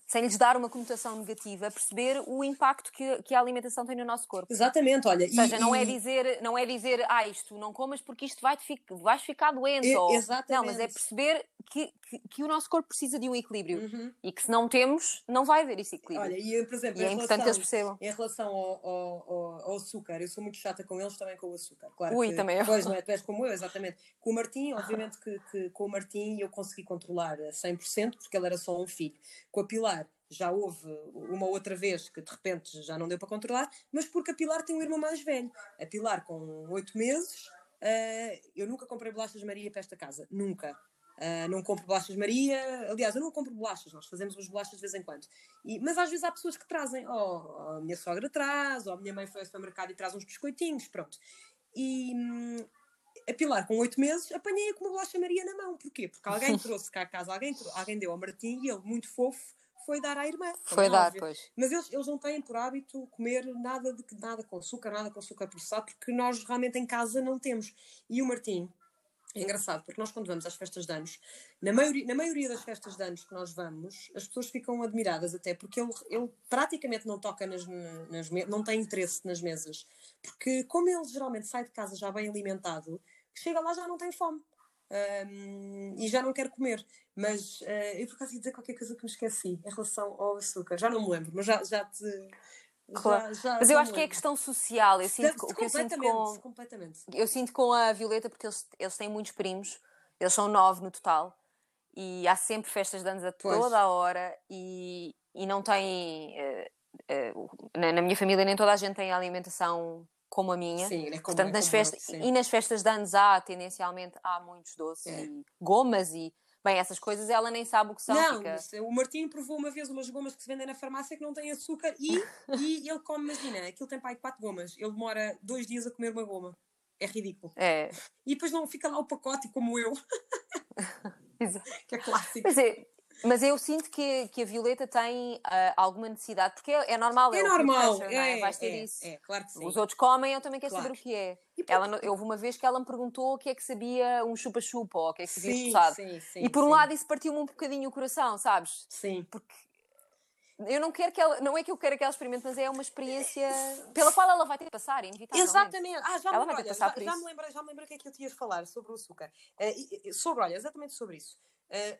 sem lhes dar uma conotação negativa, perceber o impacto que, que a alimentação tem no nosso corpo. Exatamente, olha. Ou seja, e, não, é e- dizer, não é dizer, ah, isto não comas porque isto vai vais ficar doente. E- ou... exatamente. Não, mas é perceber que, que, que o nosso corpo precisa de um equilíbrio. Uhum. E que se não temos, não vai haver esse equilíbrio. Olha, e por exemplo, e é em importante que eles relação- percebam. Em relação ao, ao, ao- ao açúcar, eu sou muito chata com eles também com o açúcar. Claro Ui, que, também eu. Pois, não é? Tu és como eu, exatamente. Com o Martim, obviamente que, que com o Martim eu consegui controlar a 100%, porque ele era só um filho. Com a Pilar, já houve uma outra vez que de repente já não deu para controlar, mas porque a Pilar tem um irmão mais velho. A Pilar, com 8 meses, eh, eu nunca comprei bolachas Maria para esta casa. Nunca. Ah, não compro bolachas Maria. Aliás, eu não compro bolachas, nós fazemos umas bolachas de vez em quando. E- mas às vezes há pessoas que trazem, ou a minha sogra traz, ou a minha mãe foi ao supermercado e traz uns biscoitinhos, pronto. E hum, a Pilar, com oito meses, apanhei-a com uma bolacha Maria na mão. Porquê? Porque alguém <laughs> trouxe cá a casa, alguém, alguém deu ao Martim e ele, muito fofo, foi dar à irmã. Foi é dar, óbvio. pois. Mas eles, eles não têm por hábito comer nada, de, nada com açúcar, nada com açúcar processado, porque nós realmente em casa não temos. E o Martim, é engraçado, porque nós quando vamos às festas de anos, na maioria, na maioria das festas de anos que nós vamos, as pessoas ficam admiradas até, porque ele, ele praticamente não toca nas, nas não tem interesse nas mesas. Porque como ele geralmente sai de casa já bem alimentado, chega lá já não tem fome. Um, e já não quero comer. Mas uh, eu por acaso ia dizer qualquer coisa que me esqueci em relação ao açúcar. Já não me lembro, mas já, já te. Claro. Já, já, mas eu acho que é questão social. Eu sinto, o que eu sinto com, completamente. Eu sinto com a Violeta, porque eles, eles têm muitos primos, eles são nove no total, e há sempre festas de anos a pois. toda a hora, e, e não tem. Uh, uh, na, na minha família, nem toda a gente tem alimentação como a minha. Sim, é como, Portanto, é nas festas, e nas festas de anos há, tendencialmente, há muitos doces É. e gomas e. Bem, essas coisas ela nem sabe o que são. Não, fica- o Martim provou uma vez umas gomas que se vendem na farmácia que não têm açúcar e, e <laughs> ele come, imagina, aquilo tem pai quatro gomas. Ele demora dois dias a comer uma goma. É ridículo. É, E depois não fica lá o pacote como eu, <laughs> exato. que é clássico. Mas, é, mas eu sinto que, que a Violeta tem ah, alguma necessidade, porque é, é normal, É é, normal, pressure, é? é, Vais ter é, isso. é, claro que sim. Os outros comem, eu também quero Claro. saber o que é. Ela, houve uma vez que ela me perguntou o que é que sabia um chupa-chupa ou o que é que sabia sim, processado. sim, sim, E por um lado isso partiu-me um bocadinho o coração, sabes? Sim. Porque eu não quero que ela, não é que eu quero que ela experimente, mas é uma experiência pela qual ela vai ter que passar, inevitavelmente. Exatamente. Ah, já, Ela me, olha, já, já me lembrei, já me lembrei o que é que eu tinha de falar sobre o açúcar. E- sobre, olha, exatamente sobre isso. Eh,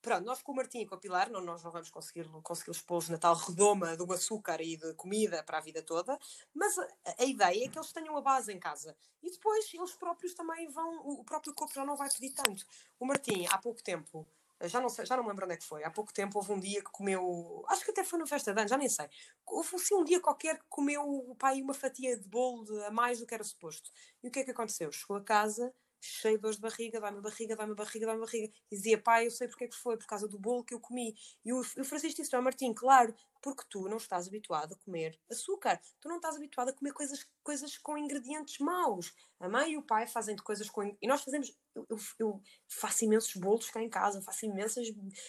pronto, nós com o Martim e com a Pilar, não, nós não vamos conseguir, conseguir expô-los na tal redoma do açúcar e de comida para a vida toda, mas a, a ideia é que eles tenham a base em casa. E depois eles próprios também vão, o, próprio corpo já não vai pedir tanto. O Martim, há pouco tempo, já não, sei, já não me lembro onde é que foi, há pouco tempo houve um dia que comeu, acho que até foi na festa de anos, já nem sei. Houve assim um dia qualquer que comeu o pai uma fatia de bolo de- a mais do que era suposto. E o que é que aconteceu? Chegou a casa cheio de dores de barriga, dá-me barriga, dá-me barriga, dá-me barriga. E dizia, pai, eu sei porque é que foi, por causa do bolo que eu comi. E o, o Francisco disse ao Martim, claro, porque tu não estás habituado a comer açúcar. Tu não estás habituado a comer coisas, coisas com ingredientes maus. A mãe e o pai fazem de coisas com... E nós fazemos... Eu, eu- eu faço imensos bolos cá em casa, faço imensas...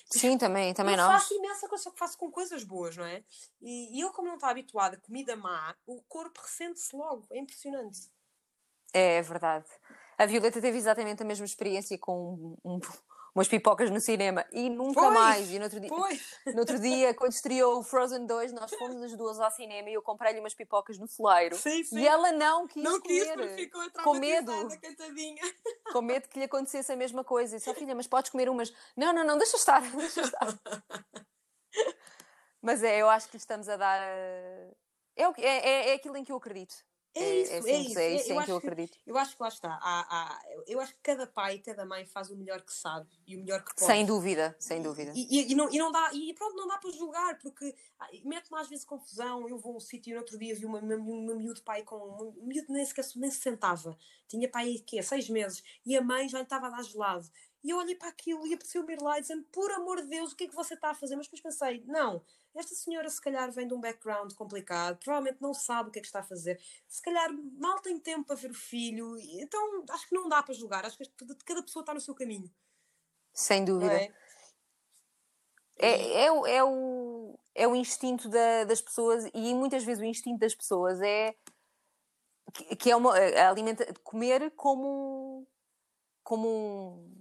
Sim, também, também nós. faço imensa coisa, só que faço com coisas boas, não é? E, e ele, como não está habituado a comida má, o corpo ressente-se logo. É impressionante. É verdade. A Violeta teve exatamente a mesma experiência com um- um- umas pipocas no cinema e nunca Pois, mais. E no outro, dia, <laughs> no outro dia, quando estreou o Frozen 2, nós fomos as duas ao cinema e eu comprei-lhe umas pipocas no celeiro. Sim, sim. E ela não quis não quis comer. porque ficou com medo. cantadinha. <laughs> com medo que lhe acontecesse a mesma coisa. E disse, "Oh, filha, mas podes comer umas. Não, não, não, deixa estar, <laughs> deixa estar. mas é, eu acho que lhe estamos a dar. eh, É, é, é, é aquilo em que eu acredito. É isso, é, simples, isso. é isso eu que eu acredito. Eu acho que lá está. Há- há- eu acho que cada pai e cada mãe faz o melhor que sabe e o melhor que pode. Sem dúvida, sem dúvida. E, e- e não, e não dá, e pronto, não dá para julgar, porque ah, mete-me às vezes confusão. Eu vou a um sítio e no outro dia vi uma, uma, uma miúdo pai com. Um miúdo nem sequer nem se sentava. Tinha pai quê? Seis meses. E a mãe já lhe estava a dar gelado. E eu olhei para aquilo e apeteceu-me ir lá e dizendo: Por amor de Deus, o que é que você está a fazer? Mas depois pensei: Não, esta senhora se calhar vem de um background complicado, provavelmente não sabe o que é que está a fazer. Se calhar mal tem tempo para ver o filho. Então acho que não dá para julgar. Acho que cada pessoa está no seu caminho. Sem dúvida. é? É, é, o, é, o, é o instinto da- das pessoas e muitas vezes o instinto das pessoas é que, que é uma a alimenta, comer como como um,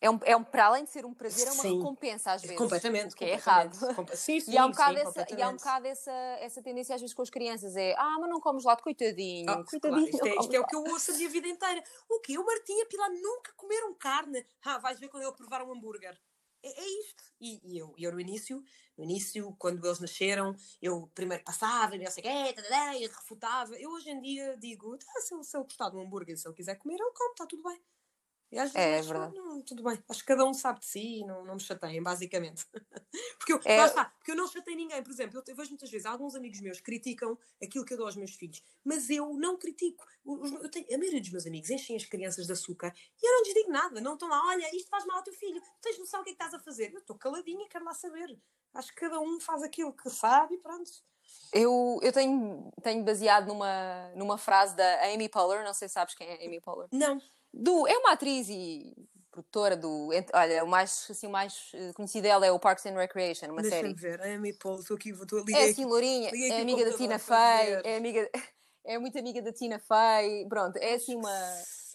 é um, é um para além de ser um prazer é uma Sim. recompensa às vezes Completamente. que é errado Sim, sim, <laughs> e há um sim, bocado, essa, e há um bocado essa, essa tendência às vezes com as crianças é ah mas não comes lado coitadinho Ah, coitadinho claro, isto, é, isto é o que eu ouço a minha vida inteira. O quê? O Martim e a Pilar nunca comeram carne. Ah, vais ver quando eu provar um hambúrguer. É, é isto. E, e eu, eu no início, no início, quando eles nasceram, eu primeiro passava e não sei o quê, e refutava. Eu hoje em dia digo, "Ah, se, ele, se ele gostar de um hambúrguer, se ele quiser comer, ele come, está tudo bem. E às vezes É, eu é acho, verdade. "Não, tudo bem. Acho que cada um sabe de si e não, não me chateiem, basicamente. <laughs> porque, eu, É- está, porque eu não chatei ninguém. Por exemplo, eu, eu vejo muitas vezes alguns amigos meus criticam aquilo que eu dou aos meus filhos, mas eu não critico. Os- eu tenho- a maioria dos meus amigos enchem as crianças de açúcar e eu não lhes digo nada. Não estão lá, olha, isto faz mal ao teu filho, tens noção do que é que estás a fazer? Eu estou caladinha, quero lá saber. Acho que cada um faz aquilo que sabe e pronto. Eu, eu tenho, tenho baseado numa, numa frase da Amy Poehler, não sei se sabes quem é Amy Poehler. Não. Do, é uma atriz e produtora do. Olha, o mais, assim, o mais eh, conhecido dela é o Parks and Recreation, uma Deixa-me série. ver, a Amy Poehler, estou aqui, estou É assim, lourinha, é o amiga da Tina Fey, ver. é amiga. É muito amiga da Tina Fey, pronto, é assim uma.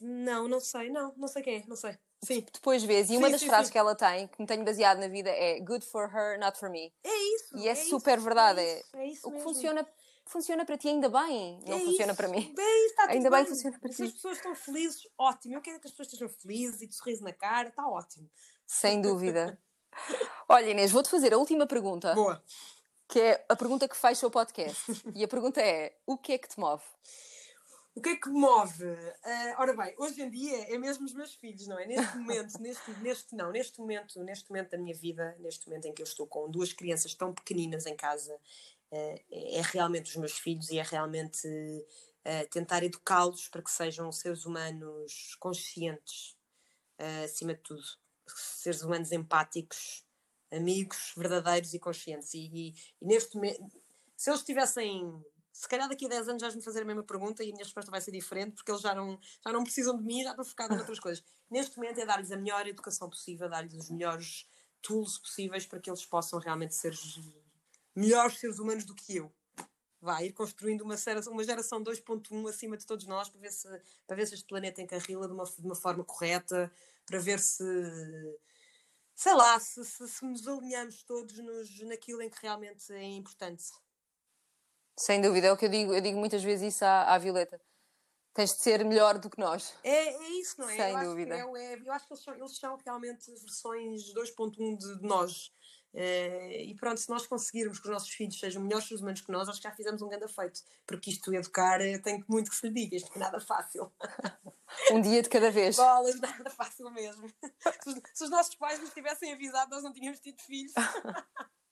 Não, não sei, não, não sei quem é, não sei. Sim. Depois vês, e uma Sim, das sim, frases sim. que ela tem, que me tenho baseado na vida, é Good for her, not for me. É isso. E é isso, super verdade, É isso, é isso O que mesmo. funciona, funciona para ti ainda bem, não É funciona isso, para mim. Isso, está tudo Ainda bem bem que funciona para Se as ti. pessoas estão felizes, ótimo. Eu quero que as pessoas estejam felizes e de sorriso na cara, está ótimo. Sem <laughs> dúvida. Olha, Inês, vou-te fazer a última pergunta, Boa. que é a pergunta que fecha o podcast. E a pergunta é: o que é que te move? O que é que me move? Ah, ora bem, hoje em dia é mesmo os meus filhos, não é? Neste momento, neste, neste, não, neste momento, neste momento da minha vida, neste momento em que eu estou com duas crianças tão pequeninas em casa, é realmente os meus filhos e é realmente ah, tentar educá-los para que sejam seres humanos conscientes, ah, acima de tudo. Seres humanos empáticos, amigos, verdadeiros e conscientes. E, e- e neste momento, se eles tivessem se calhar daqui a 10 anos vais-me fazer a mesma pergunta e a minha resposta vai ser diferente porque eles já não, já não precisam de mim, já estão focados em outras coisas. Neste momento é dar-lhes a melhor educação possível, dar-lhes os melhores tools possíveis para que eles possam realmente ser melhores seres humanos do que eu. Vai ir construindo uma, sera- uma geração 2.1 acima de todos nós para ver se, para ver se este planeta encarrila de uma, de uma forma correta, para ver se, sei lá, se, se, se nos alinhamos todos nos, naquilo em que realmente é importante. Sem dúvida, é o que eu digo, eu digo muitas vezes isso à, à Violeta. Tens de ser melhor do que nós. É, é isso, não é? Sem eu acho dúvida. Que é, é- eu acho que eles são, eles são realmente versões 2.1 de, de nós. Eh, e pronto, se nós conseguirmos que os nossos filhos sejam melhores seres humanos que nós, acho que já fizemos um grande feito. Porque isto educar, eu tenho muito que se lhe diga, isto não é nada fácil. Um dia de cada vez. Bolas, nada fácil mesmo. Se os, se os nossos pais nos tivessem avisado, nós não tínhamos tido filhos. <laughs>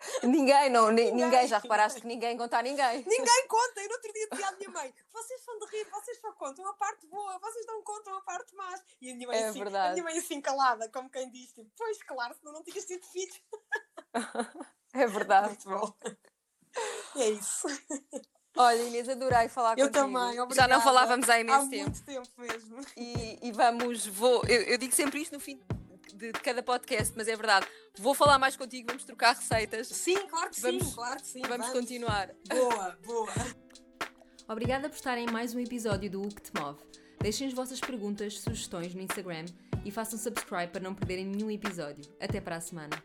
<laughs> Ninguém, não, ni- ninguém, Ninguém. já reparaste que ninguém conta a ninguém. <laughs> Ninguém conta. Eu no outro dia dizia à minha mãe: vocês são de rir, vocês só contam a parte boa, vocês não contam a parte má. E a minha mãe, É assim, a verdade. minha mãe assim calada, como quem diz: tipo, pois claro, senão não tinhas tido filhos. <laughs> É verdade. Muito bom. É isso. Olha, Inês, adorei falar Eu contigo. também, Já obrigada. não falávamos há Há imenso tempo. muito tempo mesmo. E, e vamos, vou, eu, eu digo sempre isto no fim de, de cada podcast, mas é verdade. Vou falar mais contigo, vamos trocar receitas, Sim, claro que Vamos- sim, claro que sim. vamos continuar. Boa, boa. Obrigada por estarem em mais um episódio do O que te move. Deixem as vossas perguntas, sugestões no Instagram e façam subscribe para não perderem nenhum episódio. Até para a semana.